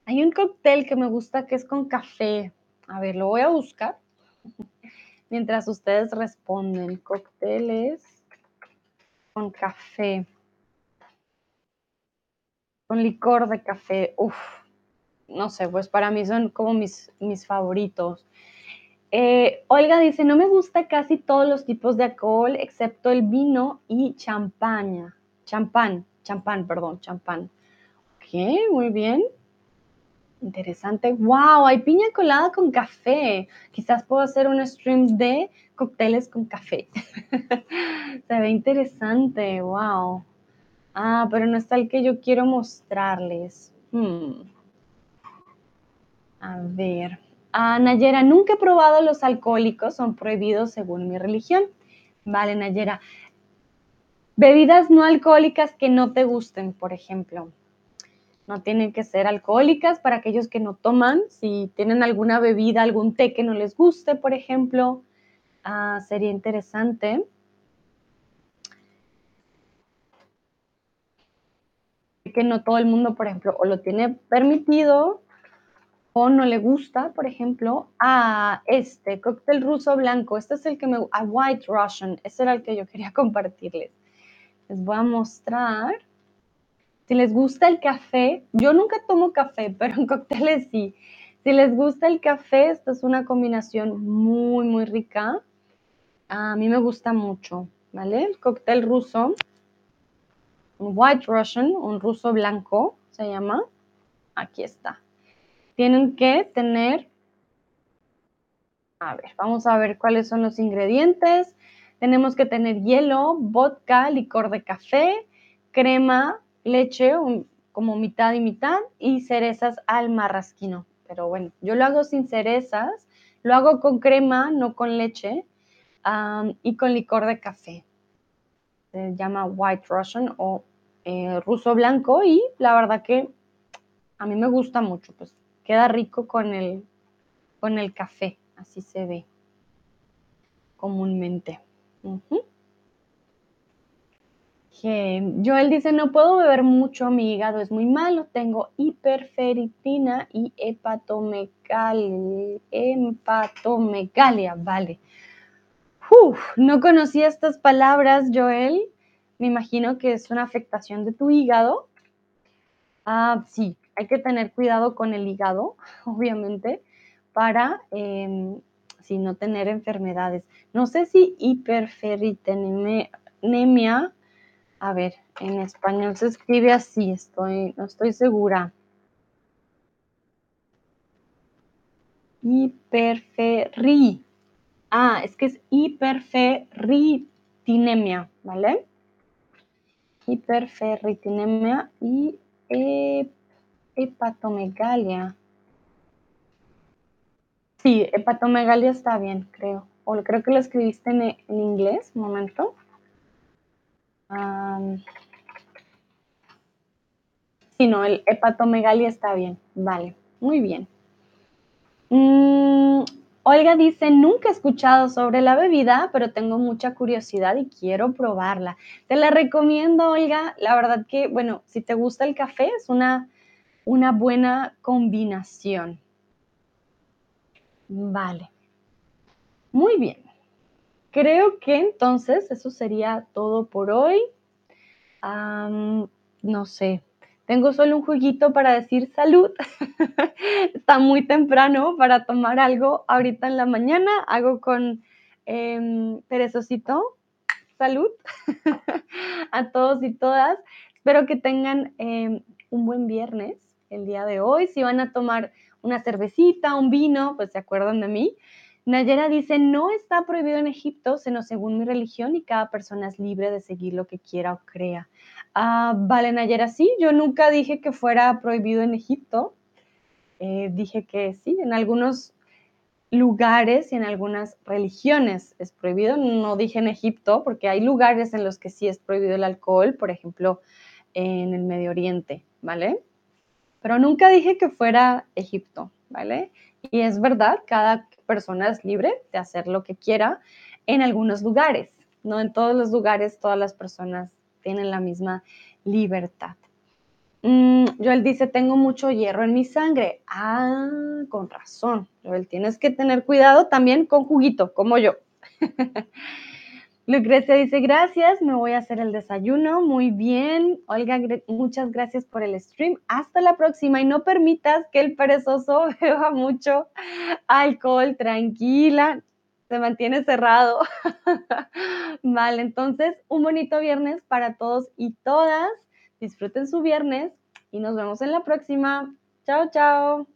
Hay un cóctel que me gusta que es con café. A ver, lo voy a buscar. Mientras ustedes responden. Cócteles con café. Con licor de café. Uf. No sé, pues para mí son como mis, mis favoritos. Eh, Olga dice, no me gusta casi todos los tipos de alcohol excepto el vino y champaña. Champán, champán, perdón, champán. Ok, muy bien. Interesante. Wow, hay piña colada con café. Quizás puedo hacer un stream de cócteles con café. Se ve interesante. Wow. Ah, pero no está el que yo quiero mostrarles. Hmm. A ver. Ah, Nayera, nunca he probado los alcohólicos, son prohibidos según mi religión. Vale, Nayera. Bebidas no alcohólicas que no te gusten, por ejemplo. No tienen que ser alcohólicas para aquellos que no toman. Si tienen alguna bebida, algún té que no les guste, por ejemplo, ah, sería interesante. Que no todo el mundo, por ejemplo, o lo tiene permitido o no le gusta, por ejemplo, a este cóctel ruso blanco. Este es el que me a White Russian. Este era el que yo quería compartirles. Les voy a mostrar. Si les gusta el café, yo nunca tomo café, pero en cócteles sí. Si les gusta el café, esta es una combinación muy, muy rica. A mí me gusta mucho, ¿vale? El cóctel ruso, White Russian, un ruso blanco, se llama. Aquí está tienen que tener, a ver, vamos a ver cuáles son los ingredientes. Tenemos que tener hielo, vodka, licor de café, crema, leche, como mitad y mitad, y cerezas al marrasquino. Pero bueno, yo lo hago sin cerezas, lo hago con crema, no con leche, y con licor de café. Se llama White Russian o eh, ruso blanco y la verdad que a mí me gusta mucho, pues queda rico con el, con el café, así se ve comúnmente. Joel dice, no puedo beber mucho, mi hígado es muy malo, tengo hiperferitina y hepatomegalia, hepatomegalia, vale. No conocía estas palabras, Joel. Me imagino que es una afectación de tu hígado. Ah, sí, hay que tener cuidado con el hígado, obviamente, para em, si no tener enfermedades. No sé si hiperferritenemia, a ver, en español se escribe así, estoy, no estoy segura. Hiperferri. Ah, es que es hiperferritinemia, ¿vale? Hiperferritinemia y Hepatomegalia. Sí, hepatomegalia está bien, creo. O creo que lo escribiste en, inglés, un momento. sí, no, el hepatomegalia está bien. Vale, muy bien. Mm, Olga dice, nunca he escuchado sobre la bebida, pero tengo mucha curiosidad y quiero probarla. Te la recomiendo, Olga. La verdad que, bueno, si te gusta el café, es una, una buena combinación. Vale. Muy bien. Creo que entonces eso sería todo por hoy. no sé, tengo solo un jueguito para decir salud. Está muy temprano para tomar algo ahorita en la mañana. Hago con eh, perezosito. Salud a todos y todas. Espero que tengan em, un buen viernes el día de hoy. Si van a tomar una cervecita, un vino, pues se acuerdan de mí. Nayera dice, no está prohibido en Egipto, sino según mi religión y cada persona es libre de seguir lo que quiera o crea. Ah, vale, Nayera, sí, yo nunca dije que fuera prohibido en Egipto. Eh, dije que sí, en algunos lugares y en algunas religiones es prohibido. No dije en Egipto, porque hay lugares en los que sí es prohibido el alcohol, por ejemplo, en el Medio Oriente, ¿vale? Pero nunca dije que fuera Egipto, ¿vale? Y es verdad, cada persona es libre de hacer lo que quiera en algunos lugares. No en todos los lugares todas las personas tienen la misma libertad. Mm, Joel dice, tengo mucho hierro en mi sangre. Ah, con razón. Joel, tienes que tener cuidado también con juguito, como yo. Lucrecia dice, gracias, me voy a hacer el desayuno. Muy bien. Olga, muchas gracias por el stream. Hasta la próxima y no permitas que el perezoso beba mucho alcohol. Tranquila, se mantiene cerrado. vale, entonces un bonito viernes para todos y todas. Disfruten su viernes y nos vemos en la próxima. Chao, chao.